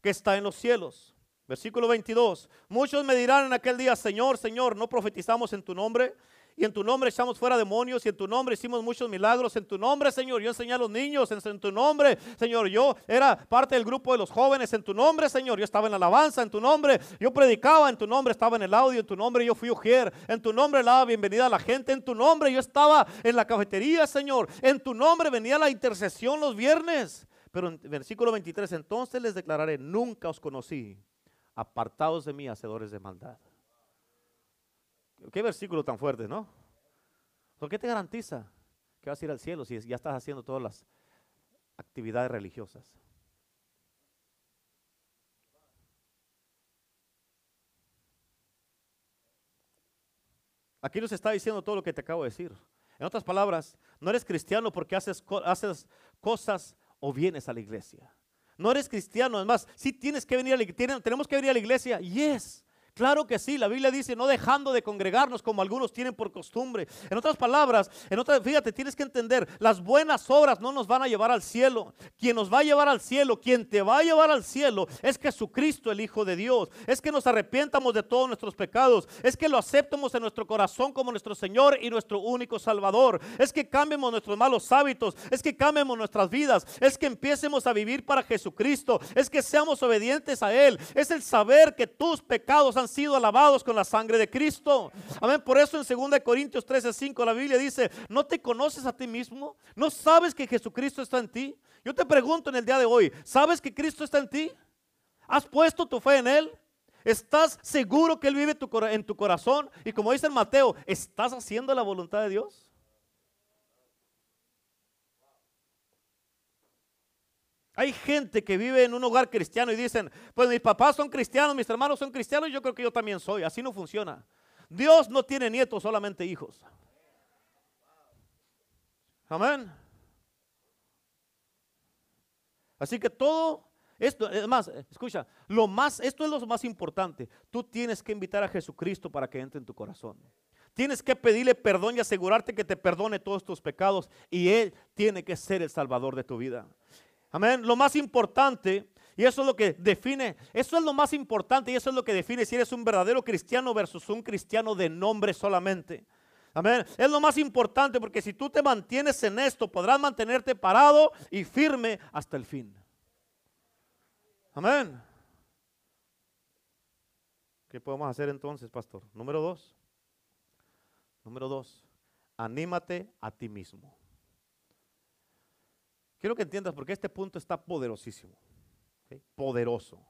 que está en los cielos. Versículo 22. Muchos me dirán en aquel día, Señor, Señor, ¿no profetizamos en tu nombre? Y en tu nombre echamos fuera demonios y en tu nombre hicimos muchos milagros. En tu nombre, Señor, yo enseñé a los niños. En, tu nombre, Señor, yo era parte del grupo de los jóvenes. En tu nombre, Señor, yo estaba en la alabanza. En tu nombre, yo predicaba. En tu nombre estaba en el audio. En tu nombre yo fui ujier. En tu nombre daba bienvenida a la gente. En tu nombre yo estaba en la cafetería, Señor. En tu nombre venía la intercesión los viernes. Pero en versículo 23, entonces les declararé, nunca os conocí, apartados de mí, hacedores de maldad. Qué versículo tan fuerte, ¿no? ¿Por qué te garantiza que vas a ir al cielo si ya estás haciendo todas las actividades religiosas? Aquí nos está diciendo todo lo que te acabo de decir. En otras palabras, no eres cristiano porque haces, haces cosas o vienes a la iglesia. No eres cristiano, además, si tienes que venir a la iglesia, tenemos que venir a la iglesia, yes. Claro que sí, la Biblia dice no dejando de congregarnos como algunos tienen por costumbre. En otras palabras, en otras, fíjate, tienes que entender, las buenas obras no nos van a llevar al cielo. Quien nos va a llevar al cielo, quien te va a llevar al cielo es Jesucristo, el Hijo de Dios. Es que nos arrepientamos de todos nuestros pecados. Es que lo aceptemos en nuestro corazón como nuestro Señor y nuestro único Salvador. Es que cambiemos nuestros malos hábitos. Es que cambiemos nuestras vidas. Es que empiecemos a vivir para Jesucristo. Es que seamos obedientes a Él. Es el saber que tus pecados han sido alabados con la sangre de Cristo. Amén. Por eso en 2 Corintios 13, 5 la Biblia dice, ¿no te conoces a ti mismo? ¿No sabes que Jesucristo está en ti? Yo te pregunto en el día de hoy, ¿sabes que Cristo está en ti? ¿Has puesto tu fe en Él? ¿Estás seguro que Él vive en tu corazón? Y como dice en Mateo, ¿estás haciendo la voluntad de Dios? Hay gente que vive en un hogar cristiano y dicen, pues mis papás son cristianos, mis hermanos son cristianos y yo creo que yo también soy. Así no funciona. Dios no tiene nietos, solamente hijos. Amén. Así que todo esto, es más, escucha, lo más, esto es lo más importante. Tú tienes que invitar a Jesucristo para que entre en tu corazón. Tienes que pedirle perdón y asegurarte que te perdone todos tus pecados y Él tiene que ser el salvador de tu vida. Amén. Lo más importante, y eso es lo que define, eso es lo más importante y eso es lo que define si eres un verdadero cristiano versus un cristiano de nombre solamente. Amén. Es lo más importante porque si tú te mantienes en esto, podrás mantenerte parado y firme hasta el fin. Amén. ¿Qué podemos hacer entonces, pastor? Número dos. Número dos. Anímate a ti mismo. Quiero que entiendas porque este punto está poderosísimo. Poderoso.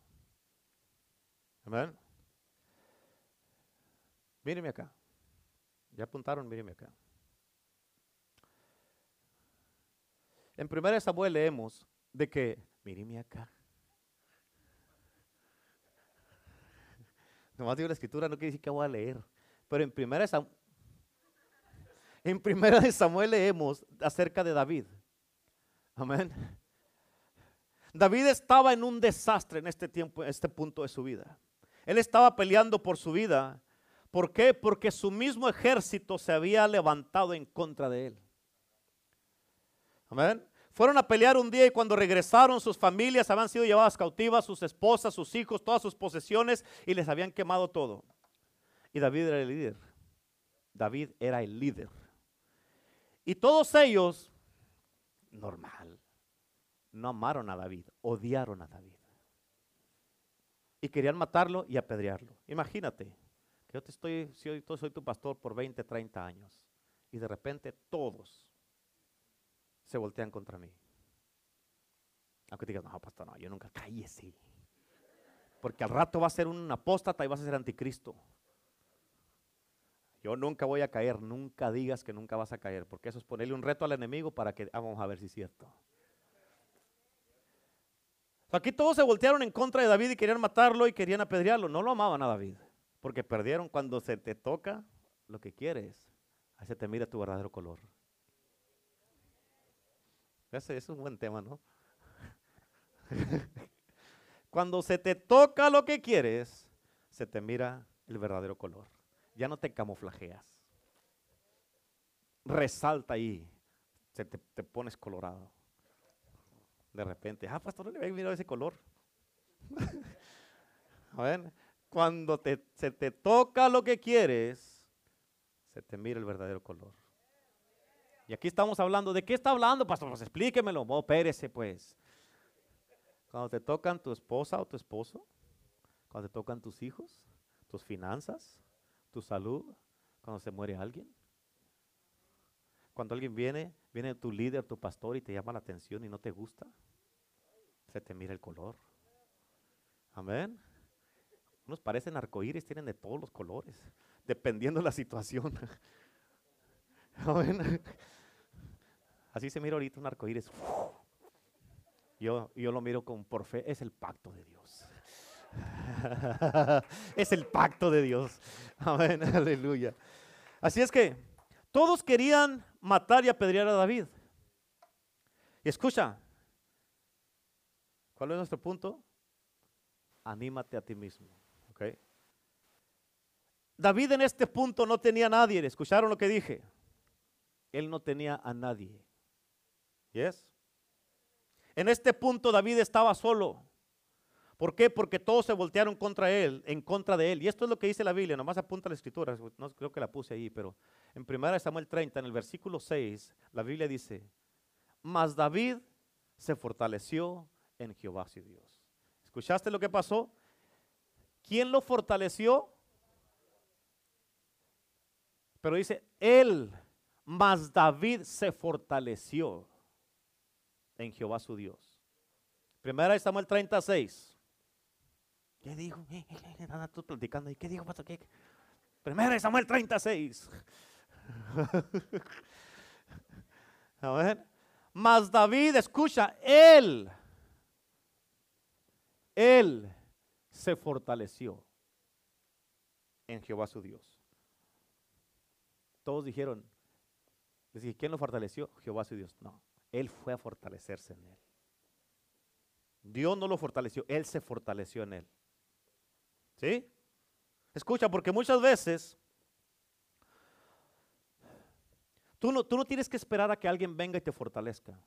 Amén. Míreme acá. Ya apuntaron, míreme acá. En 1 Samuel leemos de que, míreme acá. Nomás digo la escritura, no quiere decir que voy a leer. Pero en primera, Samuel, en primera de Samuel leemos acerca de David. Amén. David estaba en un desastre en este tiempo, en este punto de su vida. Él estaba peleando por su vida. ¿Por qué? Porque su mismo ejército se había levantado en contra de él. Amén. Fueron a pelear un día y cuando regresaron sus familias habían sido llevadas cautivas, sus esposas, sus hijos, todas sus posesiones y les habían quemado todo. Y David era el líder. David era el líder. Y todos ellos, normal, no amaron a David, odiaron a David. Y querían matarlo y apedrearlo. Imagínate, que yo te estoy, si yo soy tu pastor por 20, 30 años y de repente todos se voltean contra mí. Aunque digas, no, pastor, no, yo nunca cállese. Porque al rato va a ser un apóstata y vas a ser anticristo. Yo nunca voy a caer, nunca digas que nunca vas a caer, porque eso es ponerle un reto al enemigo para que ah, vamos a ver si es cierto. Aquí todos se voltearon en contra de David y querían matarlo y querían apedrearlo. No lo amaban a David, porque perdieron cuando se te toca lo que quieres. Ahí se te mira tu verdadero color. Ese es un buen tema, ¿no? Cuando se te toca lo que quieres, se te mira el verdadero color. Ya no te camuflajeas. Resalta ahí. Se te, pones colorado. De repente, ah, pastor, no le mirar ese color. A ver, cuando se te toca lo que quieres, se te mira el verdadero color. Y aquí estamos hablando, ¿de qué está hablando, pastor? Pues explíquemelo. Oh, pérese, pues. Cuando te tocan tu esposa o tu esposo, cuando te tocan tus hijos, tus finanzas, tu salud, cuando se muere alguien. Cuando alguien viene, viene tu líder, tu pastor y te llama la atención y no te gusta, te mira el color. Amén. Unos parecen arcoíris, tienen de todos los colores, dependiendo de la situación. Amén. Así se mira ahorita un arcoíris. Yo, yo lo miro con por fe. Es el pacto de Dios. es el pacto de Dios. Amén. Aleluya. Así es que todos querían matar y apedrear a David. Y escucha, ¿cuál es nuestro punto? Anímate a ti mismo. David en este punto no tenía a nadie. ¿Escucharon lo que dije? Él no tenía a nadie. En este punto David estaba solo. ¿Por qué? Porque todos se voltearon contra él, en contra de él. Y esto es lo que dice la Biblia, nomás apunta la escritura, no creo que la puse ahí, pero en 1 Samuel 30, en el versículo 6, la Biblia dice, mas David se fortaleció en Jehová su Dios. ¿Escuchaste lo que pasó? ¿Quién lo fortaleció? Pero dice, él, mas David se fortaleció en Jehová su Dios. Primera de Samuel 36. ¿Qué dijo? Tú platicando. ¿Y qué dijo. Primera de Samuel 36. A ver. Mas David, escucha, él Él se fortaleció en Jehová su Dios. Todos dijeron, ¿quién lo fortaleció? Jehová su Dios. No, Él fue a fortalecerse en Él. Dios no lo fortaleció, Él se fortaleció en Él. ¿Sí? Escucha, porque muchas veces tú no, tú no tienes que esperar a que alguien venga y te fortalezca.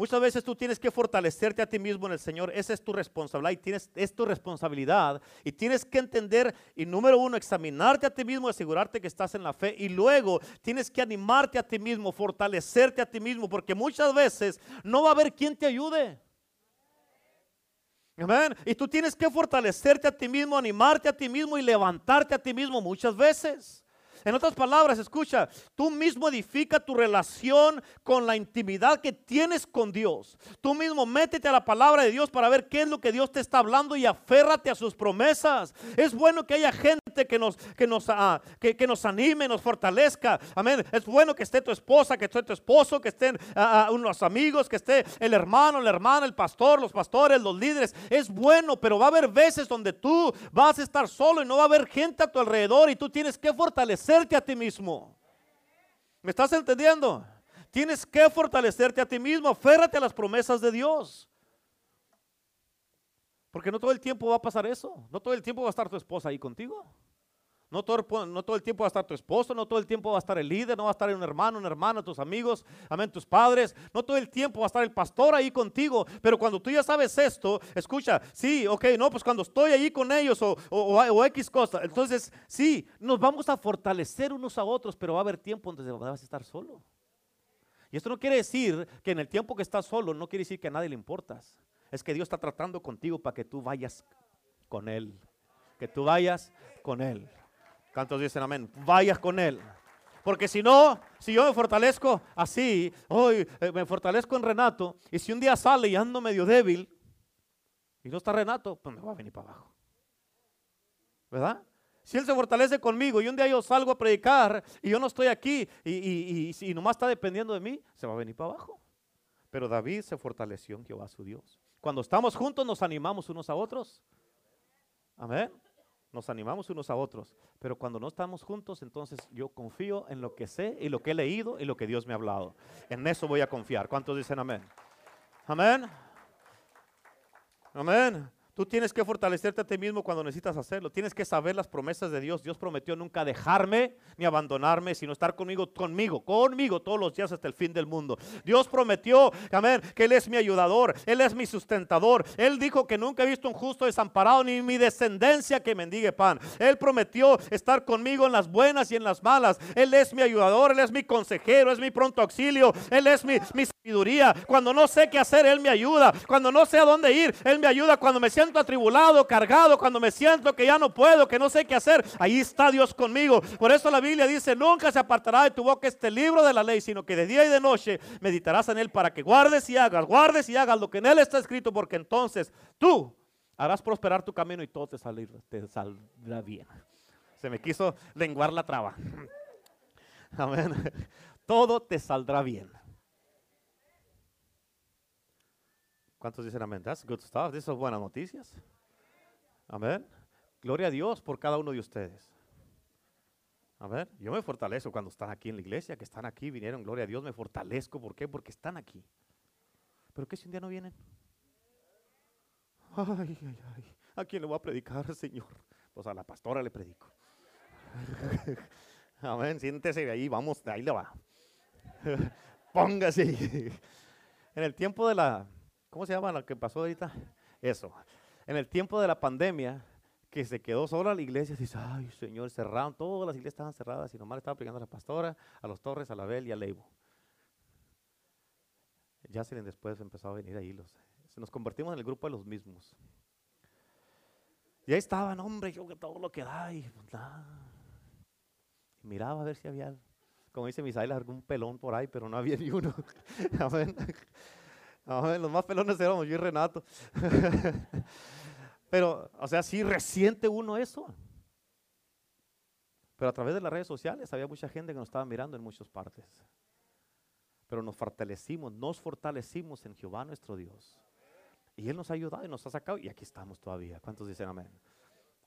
Muchas veces tú tienes que fortalecerte a ti mismo en el Señor. Esa es tu responsabilidad y tienes, es tu responsabilidad. Y tienes que entender y número uno, examinarte a ti mismo, asegurarte que estás en la fe. Y luego tienes que animarte a ti mismo, fortalecerte a ti mismo, porque muchas veces no va a haber quien te ayude. Amén. Y tú tienes que fortalecerte a ti mismo, animarte a ti mismo y levantarte a ti mismo muchas veces. En otras palabras, escucha, tú mismo edifica tu relación con la intimidad que tienes con Dios. Tú mismo métete a la palabra de Dios para ver qué es lo que Dios te está hablando y aférrate a sus promesas. Es bueno que haya gente que nos, que nos, uh, que, nos anime, nos fortalezca. Amén. Es bueno que esté tu esposa, que esté tu esposo, que estén uh, unos amigos, que esté el hermano, la hermana, el pastor, los pastores, los líderes. Es bueno, pero va a haber veces donde tú vas a estar solo y no va a haber gente a tu alrededor y tú tienes que fortalecer a ti mismo. ¿Me estás entendiendo? Tienes que fortalecerte a ti mismo, aférrate a las promesas de Dios. Porque no todo el tiempo va a pasar eso. No todo el tiempo va a estar tu esposa ahí contigo. No todo, el tiempo va a estar tu esposo, no todo el tiempo va a estar el líder, no va a estar un hermano, una hermana, tus amigos, amén, tus padres. No todo el tiempo va a estar el pastor ahí contigo. Pero cuando tú ya sabes esto, escucha, sí, ok, no, pues cuando estoy ahí con ellos o, o, X cosa, entonces sí, nos vamos a fortalecer unos a otros, pero va a haber tiempo donde vas a estar solo. Y esto no quiere decir que en el tiempo que estás solo, no quiere decir que a nadie le importas. Es que Dios está tratando contigo para que tú vayas con Él. Que tú vayas con Él. ¿Cuántos dicen amén? Vayas con Él. Porque si no, si yo me fortalezco así, hoy eh, me fortalezco en Renato, y si un día sale y ando medio débil, y no está Renato, pues me va a venir para abajo. ¿Verdad? Si Él se fortalece conmigo y un día yo salgo a predicar y yo no estoy aquí y, y, y, y nomás está dependiendo de mí, se va a venir para abajo. Pero David se fortaleció en Jehová su Dios. Cuando estamos juntos nos animamos unos a otros. Amén nos animamos unos a otros, pero cuando no estamos juntos, entonces yo confío en lo que sé y lo que he leído y lo que Dios me ha hablado. En eso voy a confiar. ¿Cuántos dicen amén? Amén. Amén. Tú tienes que fortalecerte a ti mismo cuando necesitas hacerlo. Tienes que saber las promesas de Dios. Dios prometió nunca dejarme ni abandonarme, sino estar conmigo, conmigo, conmigo todos los días hasta el fin del mundo. Dios prometió, amén, que Él es mi ayudador, Él es mi sustentador. Él dijo que nunca he visto un justo desamparado ni mi descendencia que mendigue pan. Él prometió estar conmigo en las buenas y en las malas. Él es mi ayudador, Él es mi consejero, es mi pronto auxilio, Él es mi, sabiduría. Cuando no sé qué hacer, Él me ayuda. Cuando no sé a dónde ir, Él me ayuda. Cuando me siento atribulado, cargado, cuando me siento que ya no puedo, que no sé qué hacer, ahí está Dios conmigo. Por eso la Biblia dice, nunca se apartará de tu boca este libro de la ley, sino que de día y de noche meditarás en él para que guardes y hagas, guardes y hagas lo que en él está escrito, porque entonces tú harás prosperar tu camino y todo te, te saldrá bien. Se me quiso lenguar la traba. Amén. Todo te saldrá bien. ¿Cuántos dicen amén? That's good stuff. Esas son buenas noticias. Amén. Gloria a Dios por cada uno de ustedes. Amén. Yo me fortalezco cuando están aquí en la iglesia, que están aquí, vinieron, gloria a Dios, me fortalezco. ¿Por qué? Porque están aquí. Pero ¿qué si un día no vienen? Ay, ay, ay. ¿A quién le voy a predicar, Señor? Pues a la pastora le predico. Amén. Siéntese ahí, vamos, ahí le va. Póngase. En el tiempo de la ¿Cómo se llama lo que pasó ahorita? Eso. En el tiempo de la pandemia, que se quedó sola la iglesia, dice, ay Señor, cerraron, todas las iglesias estaban cerradas y nomás estaba predicando a la pastora, a los Torres, a la Bel y a Leibo. Se después empezó a venir ahí los, nos convertimos en el grupo de los mismos. Y ahí estaban, hombre, yo que todo lo que da y, pues, miraba a ver si había, como dice Misael, algún pelón por ahí, pero no había ni uno. Los más pelones éramos yo y Renato. Pero, o sea, sí resiente uno eso. Pero a través de las redes sociales había mucha gente que nos estaba mirando en muchas partes. Pero nos fortalecimos, nos fortalecimos en Jehová nuestro Dios. Y Él nos ha ayudado y nos ha sacado y aquí estamos todavía. ¿Cuántos dicen amén?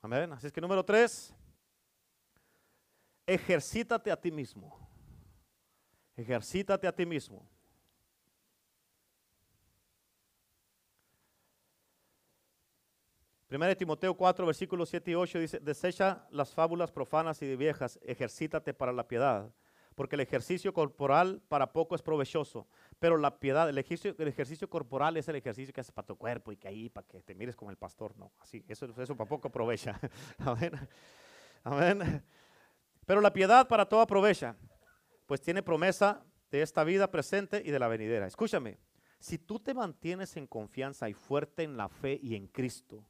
Amén. Así es que número tres, ejercítate a ti mismo. Ejercítate a ti mismo. Primera de Timoteo 4, versículos 7 y 8 dice, desecha las fábulas profanas y de viejas, ejercítate para la piedad, porque el ejercicio corporal para poco es provechoso, pero la piedad, el ejercicio, el ejercicio corporal es el ejercicio que haces para tu cuerpo y que ahí, para que te mires como el pastor, no, así, eso, eso para poco aprovecha. Amén. Amén. Pero la piedad para todo aprovecha, pues tiene promesa de esta vida presente y de la venidera. Escúchame, si tú te mantienes en confianza y fuerte en la fe y en Cristo,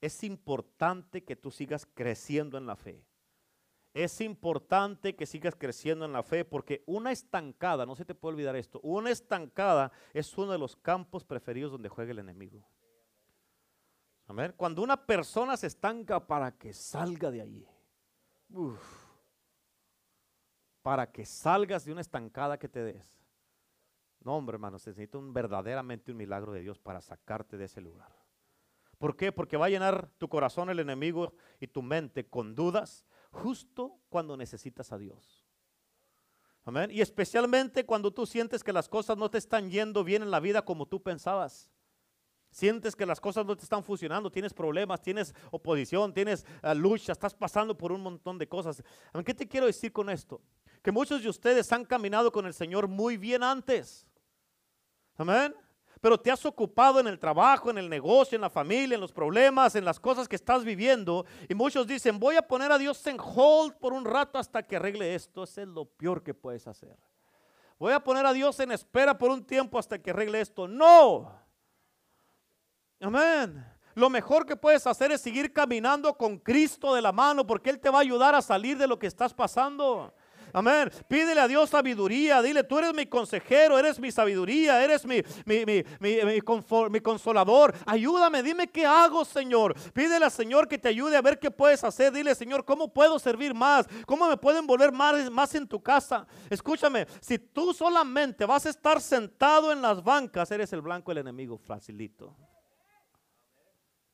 es importante que tú sigas creciendo en la fe. Es importante que sigas creciendo en la fe porque una estancada, no se te puede olvidar esto, una estancada es uno de los campos preferidos donde juega el enemigo. Amén. Cuando una persona se estanca para que salga de allí, para que salgas de una estancada que te des. No, hombre, hermano, se necesita un, verdaderamente un milagro de Dios para sacarte de ese lugar. ¿Por qué? Porque va a llenar tu corazón el enemigo y tu mente con dudas justo cuando necesitas a Dios. Amén. Y especialmente cuando tú sientes que las cosas no te están yendo bien en la vida como tú pensabas. Sientes que las cosas no te están funcionando, tienes problemas, tienes oposición, tienes ah, lucha, estás pasando por un montón de cosas. ¿Qué te quiero decir con esto? Que muchos de ustedes han caminado con el Señor muy bien antes. Amén pero te has ocupado en el trabajo, en el negocio, en la familia, en los problemas, en las cosas que estás viviendo. Y muchos dicen, voy a poner a Dios en hold por un rato hasta que arregle esto. Eso es lo peor que puedes hacer. Voy a poner a Dios en espera por un tiempo hasta que arregle esto. No. Amén. Lo mejor que puedes hacer es seguir caminando con Cristo de la mano porque Él te va a ayudar a salir de lo que estás pasando. Amén. Pídele a Dios sabiduría. Dile, tú eres mi consejero, eres mi sabiduría, eres mi, mi, consolador. Ayúdame, dime qué hago, Señor. Pídele al Señor que te ayude a ver qué puedes hacer. Dile, Señor, ¿cómo puedo servir más? ¿Cómo me pueden volver más, más en tu casa? Escúchame, si tú solamente vas a estar sentado en las bancas, eres el blanco del enemigo, facilito.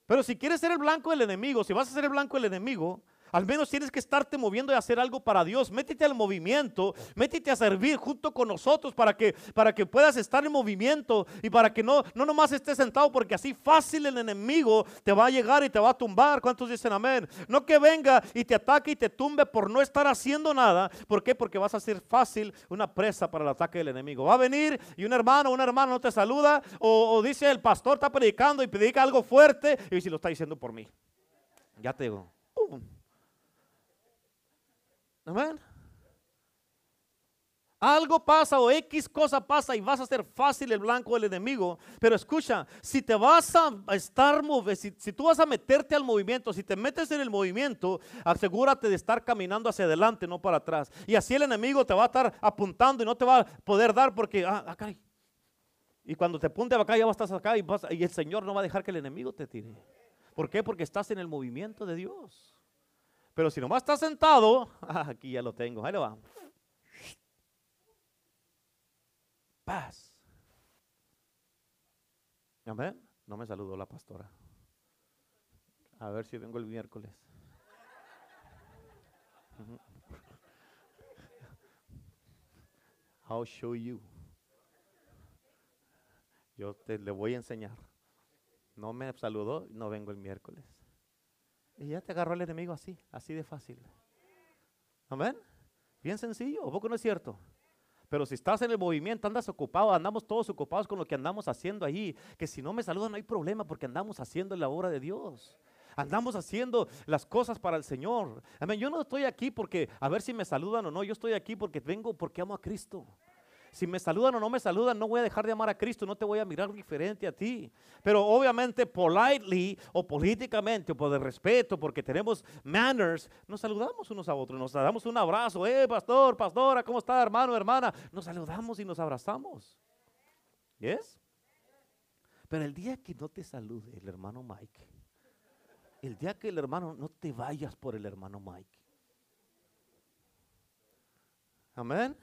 Pero si quieres ser el blanco del enemigo, si vas a ser el blanco del enemigo, al menos tienes que estarte moviendo y hacer algo para Dios. Métete al movimiento, métete a servir junto con nosotros para que, para que puedas estar en movimiento y para que no, no nomás estés sentado porque así fácil el enemigo te va a llegar y te va a tumbar. ¿Cuántos dicen amén? No que venga y te ataque y te tumbe por no estar haciendo nada. ¿Por qué? Porque vas a ser fácil una presa para el ataque del enemigo. Va a venir y un hermano o una hermana no te saluda o, dice el pastor está predicando y predica algo fuerte y si lo está diciendo por mí. Ya te digo. Amén. Algo pasa o X cosa pasa y vas a ser fácil el blanco del enemigo. Pero escucha, si te vas a estar, si, si tú vas a meterte al movimiento, si te metes en el movimiento, asegúrate de estar caminando hacia adelante, no para atrás. Y así el enemigo te va a estar apuntando y no te va a poder dar porque, ah, acá. Y cuando te apunte acá, ya vas a estar acá y, y el Señor no va a dejar que el enemigo te tire. ¿Por qué? Porque estás en el movimiento de Dios. Pero si nomás está sentado, ah, aquí ya lo tengo, ahí lo va. Paz. Amén. No me saludó la pastora. A ver si vengo el miércoles. I'll show you. Yo te le voy a enseñar. No me saludó, no vengo el miércoles. Y ya te agarró el enemigo así, así de fácil. Amén. Bien sencillo, ¿o poco no es cierto? Pero si estás en el movimiento, andas ocupado, andamos todos ocupados con lo que andamos haciendo ahí. Que si no me saludan no hay problema porque andamos haciendo la obra de Dios. Andamos haciendo las cosas para el Señor. Amén. Yo no estoy aquí porque a ver si me saludan o no. Yo estoy aquí porque vengo porque amo a Cristo. Si me saludan o no me saludan, no voy a dejar de amar a Cristo, no te voy a mirar diferente a ti. Pero obviamente, politely o políticamente o por el respeto, porque tenemos manners, nos saludamos unos a otros, nos damos un abrazo. Eh, pastor, pastora, ¿cómo está, hermano, hermana? Nos saludamos y nos abrazamos. ¿Yes? Pero el día que no te salude el hermano Mike, el día que el hermano, no te vayas por el hermano Mike. Amén.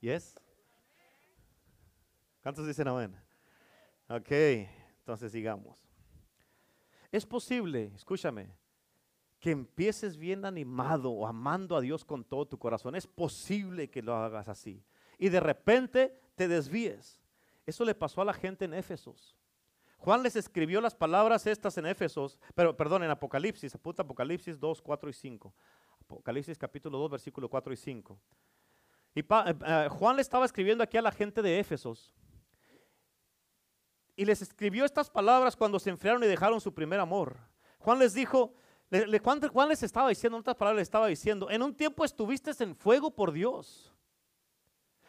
Yes. ¿Cuántos dicen amén? Ok, entonces sigamos. Es posible, escúchame, que empieces bien animado o amando a Dios con todo tu corazón. Es posible que lo hagas así. Y de repente te desvíes. Eso le pasó a la gente en Éfesos. Juan les escribió las palabras estas en Éfesos, pero perdón, en Apocalipsis, apunta Apocalipsis 2, 4 y 5. Apocalipsis capítulo 2, versículo 4 y 5. Y eh, eh, Juan le estaba escribiendo aquí a la gente de Éfesos. Y les escribió estas palabras cuando se enfriaron y dejaron su primer amor. Juan les dijo, Juan les estaba diciendo, en otras palabras les estaba diciendo, en un tiempo estuviste en fuego por Dios.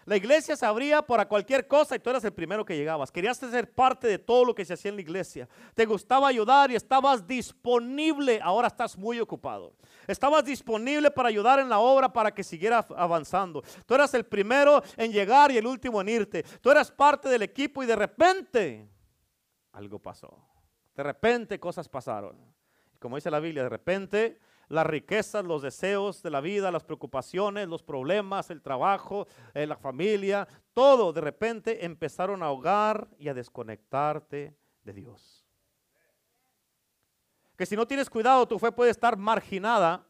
La iglesia se abría para cualquier cosa y tú eras el primero que llegabas. Querías ser parte de todo lo que se hacía en la iglesia. Te gustaba ayudar y estabas disponible. Ahora estás muy ocupado. Estabas disponible para ayudar en la obra para que siguiera avanzando. Tú eras el primero en llegar y el último en irte. Tú eras parte del equipo y de repente algo pasó. De repente cosas pasaron. Como dice la Biblia, de repente las riquezas, los deseos de la vida, las preocupaciones, los problemas, el trabajo, eh, la familia, todo de repente empezaron a ahogar y a desconectarte de Dios. Que si no tienes cuidado, tu fe puede estar marginada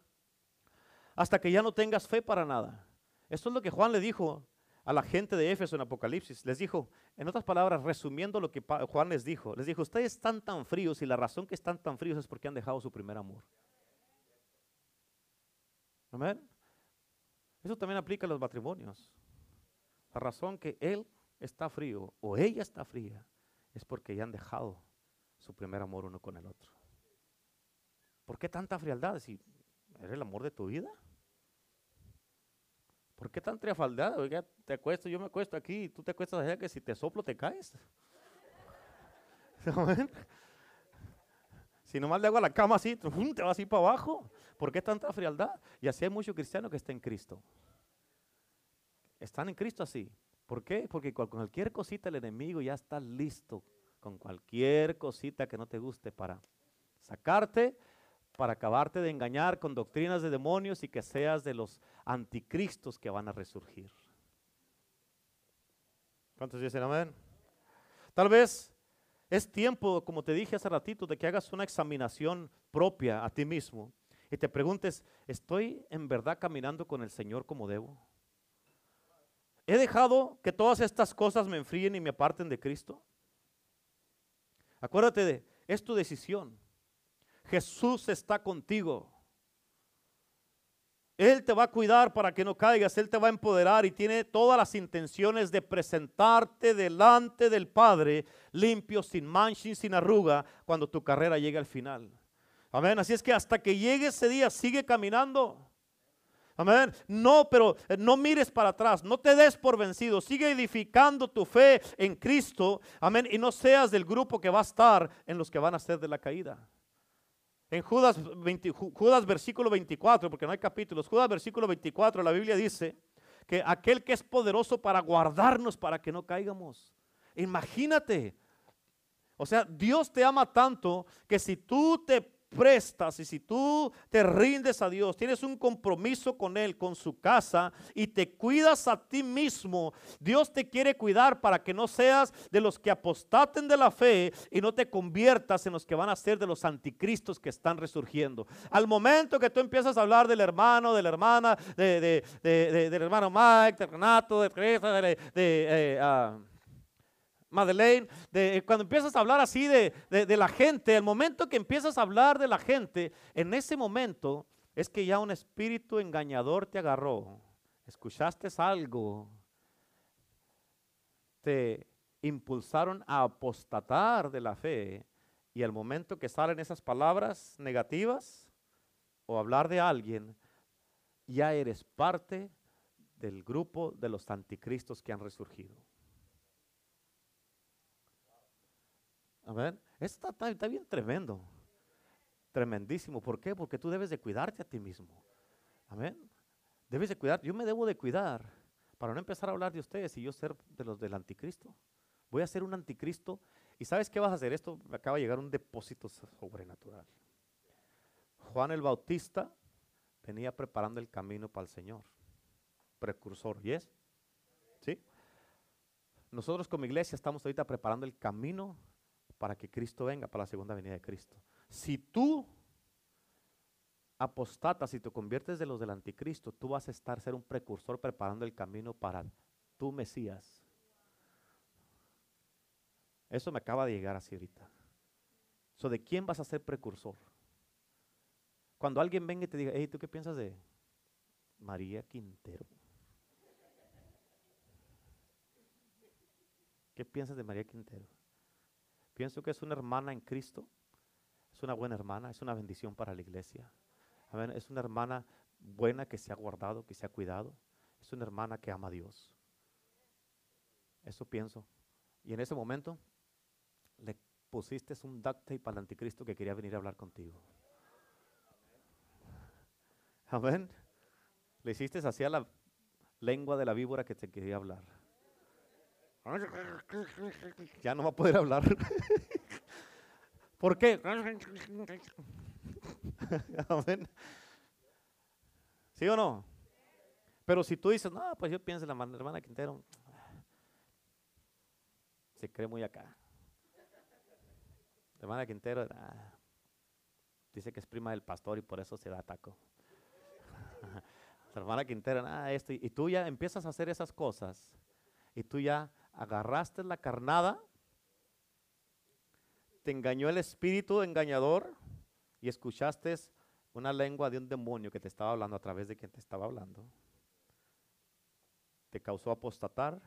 hasta que ya no tengas fe para nada. Esto es lo que Juan le dijo a la gente de Éfeso en Apocalipsis. Les dijo, en otras palabras, resumiendo lo que Juan les dijo, les dijo, ustedes están tan fríos y la razón que están tan fríos es porque han dejado su primer amor. Amén. Eso también aplica a los matrimonios. La razón que él está frío o ella está fría es porque ya han dejado su primer amor uno con el otro. ¿Por qué tanta frialdad si eres el amor de tu vida? ¿Por qué tanta frialdad? Oiga, te acuesto, yo me acuesto aquí tú te acuestas allá que si te soplo te caes. Si nomás le hago a la cama así, te vas así para abajo. ¿Por qué tanta frialdad? Y así hay muchos cristianos que están en Cristo. Están en Cristo así. ¿Por qué? Porque con cualquier cosita el enemigo ya está listo. Con cualquier cosita que no te guste para sacarte, para acabarte de engañar con doctrinas de demonios y que seas de los anticristos que van a resurgir. ¿Cuántos dicen amén? Tal vez es tiempo, como te dije hace ratito, de que hagas una examinación propia a ti mismo y te preguntes, ¿estoy en verdad caminando con el Señor como debo? ¿He dejado que todas estas cosas me enfríen y me aparten de Cristo? Acuérdate de, es tu decisión. Jesús está contigo. Él te va a cuidar para que no caigas, Él te va a empoderar y tiene todas las intenciones de presentarte delante del Padre limpio, sin mancha y sin arruga, cuando tu carrera llegue al final. Amén. Así es que hasta que llegue ese día, sigue caminando. Amén. No, pero eh, no mires para atrás, no te des por vencido, sigue edificando tu fe en Cristo. Amén. Y no seas del grupo que va a estar en los que van a ser de la caída. En Judas, Judas versículo 24, porque no hay capítulos, Judas versículo 24, la Biblia dice que aquel que es poderoso para guardarnos para que no caigamos. Imagínate. O sea, Dios te ama tanto que si tú te prestas y si tú te rindes a Dios, tienes un compromiso con Él, con su casa y te cuidas a ti mismo, Dios te quiere cuidar para que no seas de los que apostaten de la fe y no te conviertas en los que van a ser de los anticristos que están resurgiendo. Al momento que tú empiezas a hablar del hermano, de la hermana, de, del hermano Mike, de Renato, de de... Eh, ah, Madeleine, de, eh, cuando empiezas a hablar así de, de, la gente, el momento que empiezas a hablar de la gente, en ese momento es que ya un espíritu engañador te agarró. Escuchaste algo, te impulsaron a apostatar de la fe y al momento que salen esas palabras negativas o hablar de alguien, ya eres parte del grupo de los anticristos que han resurgido. Amén. Esto está, bien tremendo. Tremendísimo. ¿Por qué? Porque tú debes de cuidarte a ti mismo. Amén. Debes de cuidar. Yo me debo de cuidar para no empezar a hablar de ustedes y yo ser de los del anticristo. Voy a ser un anticristo. ¿Y sabes qué vas a hacer? Esto me acaba de llegar un depósito sobrenatural. Juan el Bautista venía preparando el camino para el Señor. Precursor. ¿Y es? ¿Sí? nosotros como iglesia estamos ahorita preparando el camino para que Cristo venga, para la segunda venida de Cristo. Si tú apostatas y te conviertes de los del anticristo, tú vas a estar ser un precursor preparando el camino para tu Mesías. Eso me acaba de llegar así ahorita. So, ¿De quién vas a ser precursor? Cuando alguien venga y te diga, hey, ¿tú qué piensas de María Quintero? ¿Qué piensas de María Quintero? Pienso que es una hermana en Cristo, es una buena hermana, es una bendición para la iglesia. Es una hermana buena que se ha guardado, que se ha cuidado. Es una hermana que ama a Dios. Eso pienso. Y en ese momento le pusiste un duct tape al anticristo que quería venir a hablar contigo. Amén. Le hiciste así a la lengua de la víbora que te quería hablar. Ya no va a poder hablar. ¿Por qué? Amén. ¿Sí o no? Pero si tú dices, no, pues yo pienso en la hermana Quintero, se cree muy acá. La hermana Quintero ah, dice que es prima del pastor y por eso se da taco. La hermana Quintero, ah, esto, y tú ya empiezas a hacer esas cosas y tú ya agarraste la carnada, te engañó el espíritu engañador y escuchaste una lengua de un demonio que te estaba hablando a través de quien te estaba hablando, te causó apostatar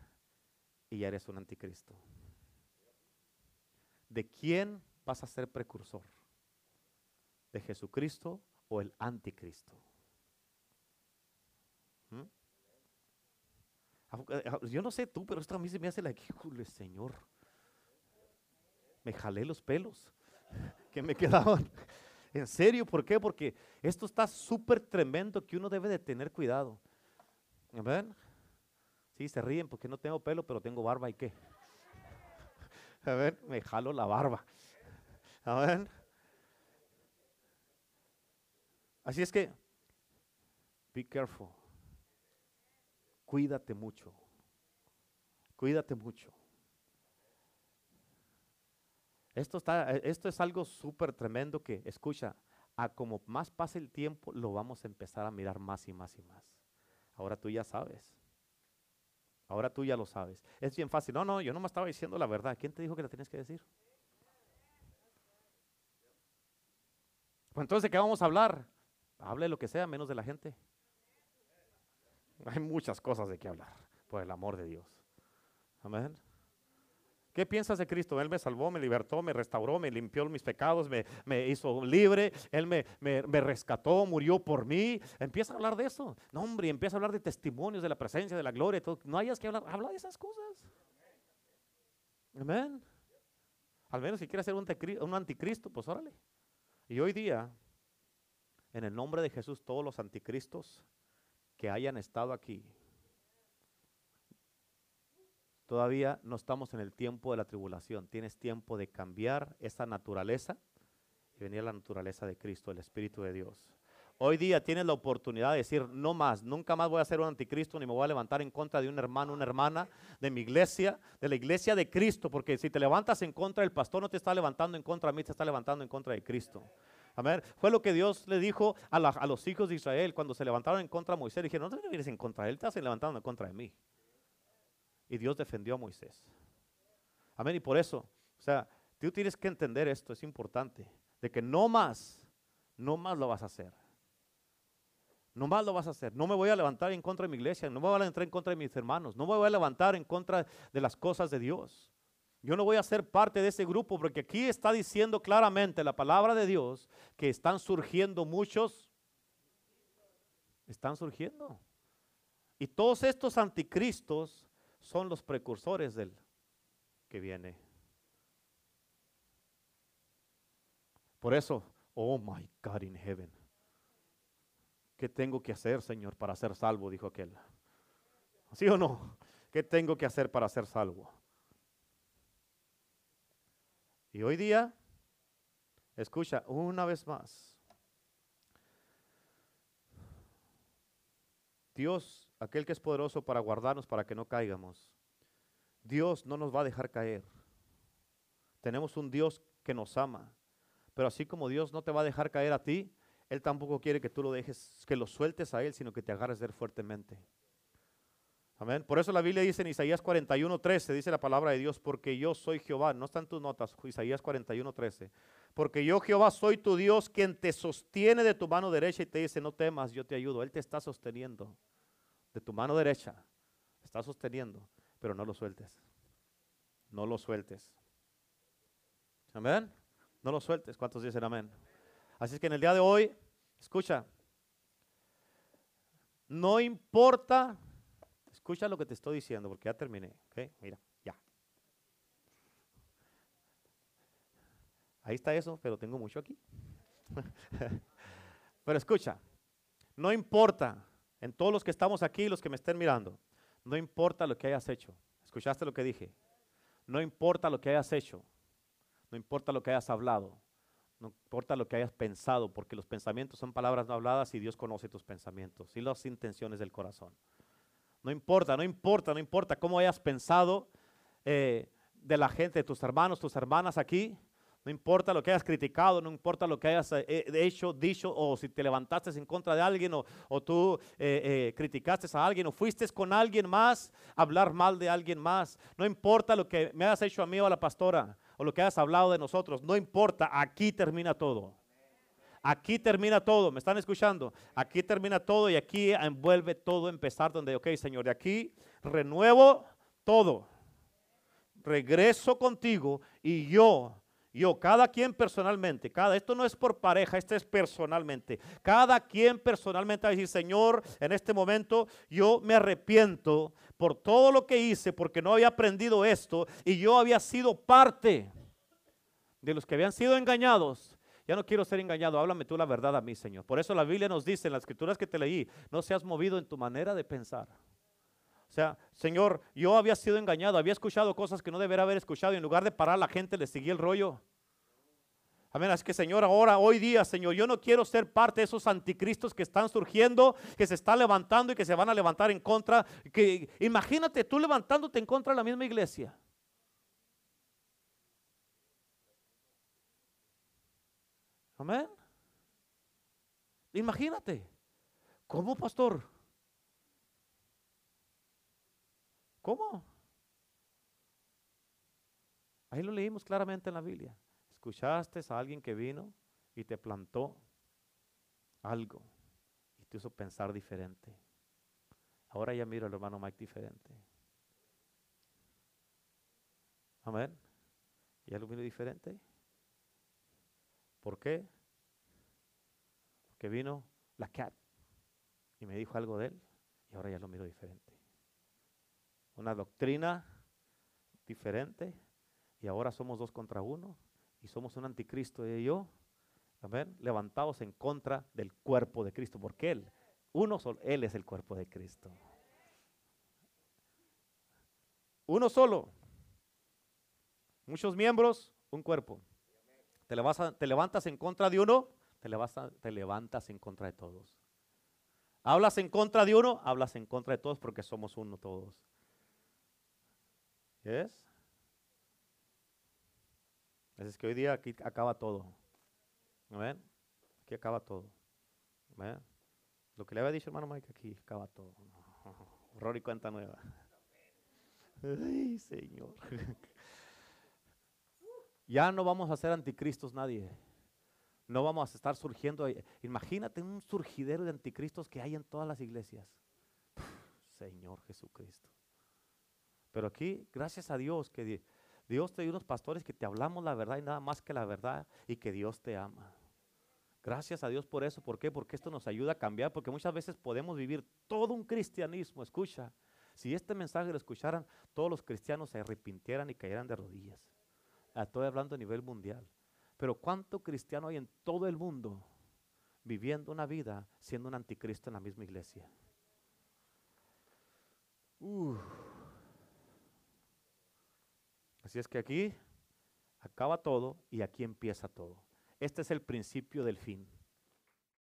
y ya eres un anticristo. ¿De quién vas a ser precursor? ¿De Jesucristo o el anticristo? ¿Mm? Eh, yo no sé tú, pero esto a mí se me hace la híjole, Señor. Me jalé los pelos que me quedaban. En serio, ¿por qué? Porque esto está súper tremendo que uno debe de tener cuidado. ¿Ven? Sí, se ríen porque no tengo pelo, pero tengo barba y qué. A ver, me jalo la barba. A ver. Así es que, be careful. Cuídate mucho. Cuídate mucho. Esto, está, esto es algo súper tremendo que, escucha, a como más pase el tiempo, lo vamos a empezar a mirar más y más y más. Ahora tú ya sabes. Ahora tú ya lo sabes. Es bien fácil. No, no, yo no me estaba diciendo la verdad. ¿Quién te dijo que la tienes que decir? Pues entonces, ¿de qué vamos a hablar? Hable lo que sea, menos de la gente. Hay muchas cosas de qué hablar, por el amor de Dios. Amén. ¿Qué piensas de Cristo? Él me salvó, me libertó, me restauró, me limpió mis pecados, me, hizo libre, Él me, rescató, murió por mí. Empieza a hablar de eso. No, hombre, empieza a hablar de testimonios de la presencia, de la gloria. No hayas que hablar, habla de esas cosas. Amén. Al menos si quieres ser un anticristo, pues órale. Y hoy día, en el nombre de Jesús, todos los anticristos que hayan estado aquí, Todavía no estamos en el tiempo de la tribulación. Tienes tiempo de cambiar esa naturaleza y venir a la naturaleza de Cristo, el Espíritu de Dios. Hoy día tienes la oportunidad de decir, no más, nunca más voy a ser un anticristo ni me voy a levantar en contra de un hermano, una hermana de mi iglesia, de la iglesia de Cristo, porque si te levantas en contra del pastor, no te está levantando en contra de mí, te está levantando en contra de Cristo. Amén. Fue lo que Dios le dijo a, los hijos de Israel cuando se levantaron en contra de Moisés. Dijeron, no te vienes en contra de él, te estás levantando en contra de mí. Y Dios defendió a Moisés. Amén. Y por eso, o sea, tú tienes que entender esto, es importante, de que no más, no más lo vas a hacer. No más lo vas a hacer. No me voy a levantar en contra de mi iglesia, no me voy a levantar en contra de mis hermanos, no me voy a levantar en contra de las cosas de Dios. Yo no voy a ser parte de ese grupo porque aquí está diciendo claramente la palabra de Dios que están surgiendo muchos, están surgiendo. Y todos estos anticristos son los precursores del que viene. Por eso, oh my God in heaven. ¿Qué tengo que hacer, Señor, para ser salvo? Dijo aquel. ¿Sí o no? ¿Qué tengo que hacer para ser salvo? Y hoy día, escucha una vez más. Dios aquel que es poderoso para guardarnos, para que no caigamos, Dios no nos va a dejar caer. Tenemos un Dios que nos ama. Pero así como Dios no te va a dejar caer a ti, Él tampoco quiere que tú lo dejes, que lo sueltes a Él, sino que te agarres de Él fuertemente. Amén. Por eso la Biblia dice en Isaías 41, 13, dice la palabra de Dios, porque yo soy Jehová. No están tus notas, Isaías 41, 13. Porque yo Jehová soy tu Dios, quien te sostiene de tu mano derecha y te dice, no temas, yo te ayudo. Él te está sosteniendo de tu mano derecha. Está sosteniendo, pero no lo sueltes. No lo sueltes. Amén. No lo sueltes. ¿Cuántos dicen amén? Así es que en el día de hoy, escucha, no importa, escucha lo que te estoy diciendo, porque ya terminé. Mira, ya. Ahí está eso, pero tengo mucho aquí. pero escucha, no importa, en todos los que estamos aquí, los que me estén mirando, no importa lo que hayas hecho. ¿Escuchaste lo que dije? No importa lo que hayas hecho. No importa lo que hayas hablado, no importa lo que hayas pensado, porque los pensamientos son palabras no habladas y Dios conoce tus pensamientos y las intenciones del corazón. No importa, no importa, no importa cómo hayas pensado eh, de la gente, de tus hermanos, tus hermanas aquí. No importa lo que hayas criticado, no importa lo que hayas eh, eh, hecho, dicho, o si te levantaste en contra de alguien, o, tú criticaste a alguien, o fuiste con alguien más, hablar mal de alguien más. No importa lo que me hayas hecho a mí o a la pastora o lo que has hablado de nosotros, no importa, aquí termina todo. Aquí termina todo, ¿me están escuchando? Aquí termina todo y aquí envuelve todo empezar donde, ok, Señor, de aquí renuevo todo. Regreso contigo y yo yo, cada quien personalmente, cada, esto no es por pareja, esto es personalmente. Cada quien personalmente va a decir, Señor, en este momento yo me arrepiento por todo lo que hice, porque no había aprendido esto y yo había sido parte de los que habían sido engañados. Ya no quiero ser engañado, háblame tú la verdad a mí, Señor. Por eso la Biblia nos dice en las escrituras que te leí, no seas movido en tu manera de pensar. O sea, Señor, yo había sido engañado, había escuchado cosas que no debería haber escuchado y en lugar de parar la gente le seguí el rollo. Amén. Es que Señor, ahora, hoy día, Señor, yo no quiero ser parte de esos anticristos que están surgiendo, que se están levantando y que se van a levantar en contra. Que, imagínate tú levantándote en contra de la misma iglesia. Amén. Imagínate. ¿Cómo, pastor? ¿Cómo? Ahí lo leímos claramente en la Biblia. Escuchaste a alguien que vino y te plantó algo y te hizo pensar diferente. Ahora ya miro al hermano Mike diferente. Amén. ¿Ya lo miro diferente? ¿Por qué? Porque vino la cat y me dijo algo de él y ahora ya lo miro diferente una doctrina diferente y ahora somos dos contra uno y somos un anticristo y yo, amén, levantados en contra del cuerpo de Cristo, porque Él, uno solo, Él es el cuerpo de Cristo. Uno solo, muchos miembros, un cuerpo. Te, levantas en contra de uno, te levantas, en contra de todos. Hablas en contra de uno, hablas en contra de todos porque somos uno todos. ¿Es? Es que hoy día aquí acaba todo. ¿Ven? Aquí acaba todo. ¿Ven? Lo que le había dicho hermano Mike aquí acaba todo. Horror y cuenta nueva. Ay, Señor. ya no vamos a ser anticristos nadie. No vamos a estar surgiendo. Imagínate un surgidero de anticristos que hay en todas las iglesias. Señor Jesucristo. Pero aquí, gracias a Dios, que Dios te dio unos pastores que te hablamos la verdad y nada más que la verdad y que Dios te ama. Gracias a Dios por eso. ¿Por qué? Porque esto nos ayuda a cambiar, porque muchas veces podemos vivir todo un cristianismo. Escucha, si este mensaje lo escucharan, todos los cristianos se arrepintieran y cayeran de rodillas. Estoy hablando a nivel mundial. Pero ¿cuánto cristiano hay en todo el mundo viviendo una vida siendo un anticristo en la misma iglesia? Uh. Así es que aquí acaba todo y aquí empieza todo. Este es el principio del fin.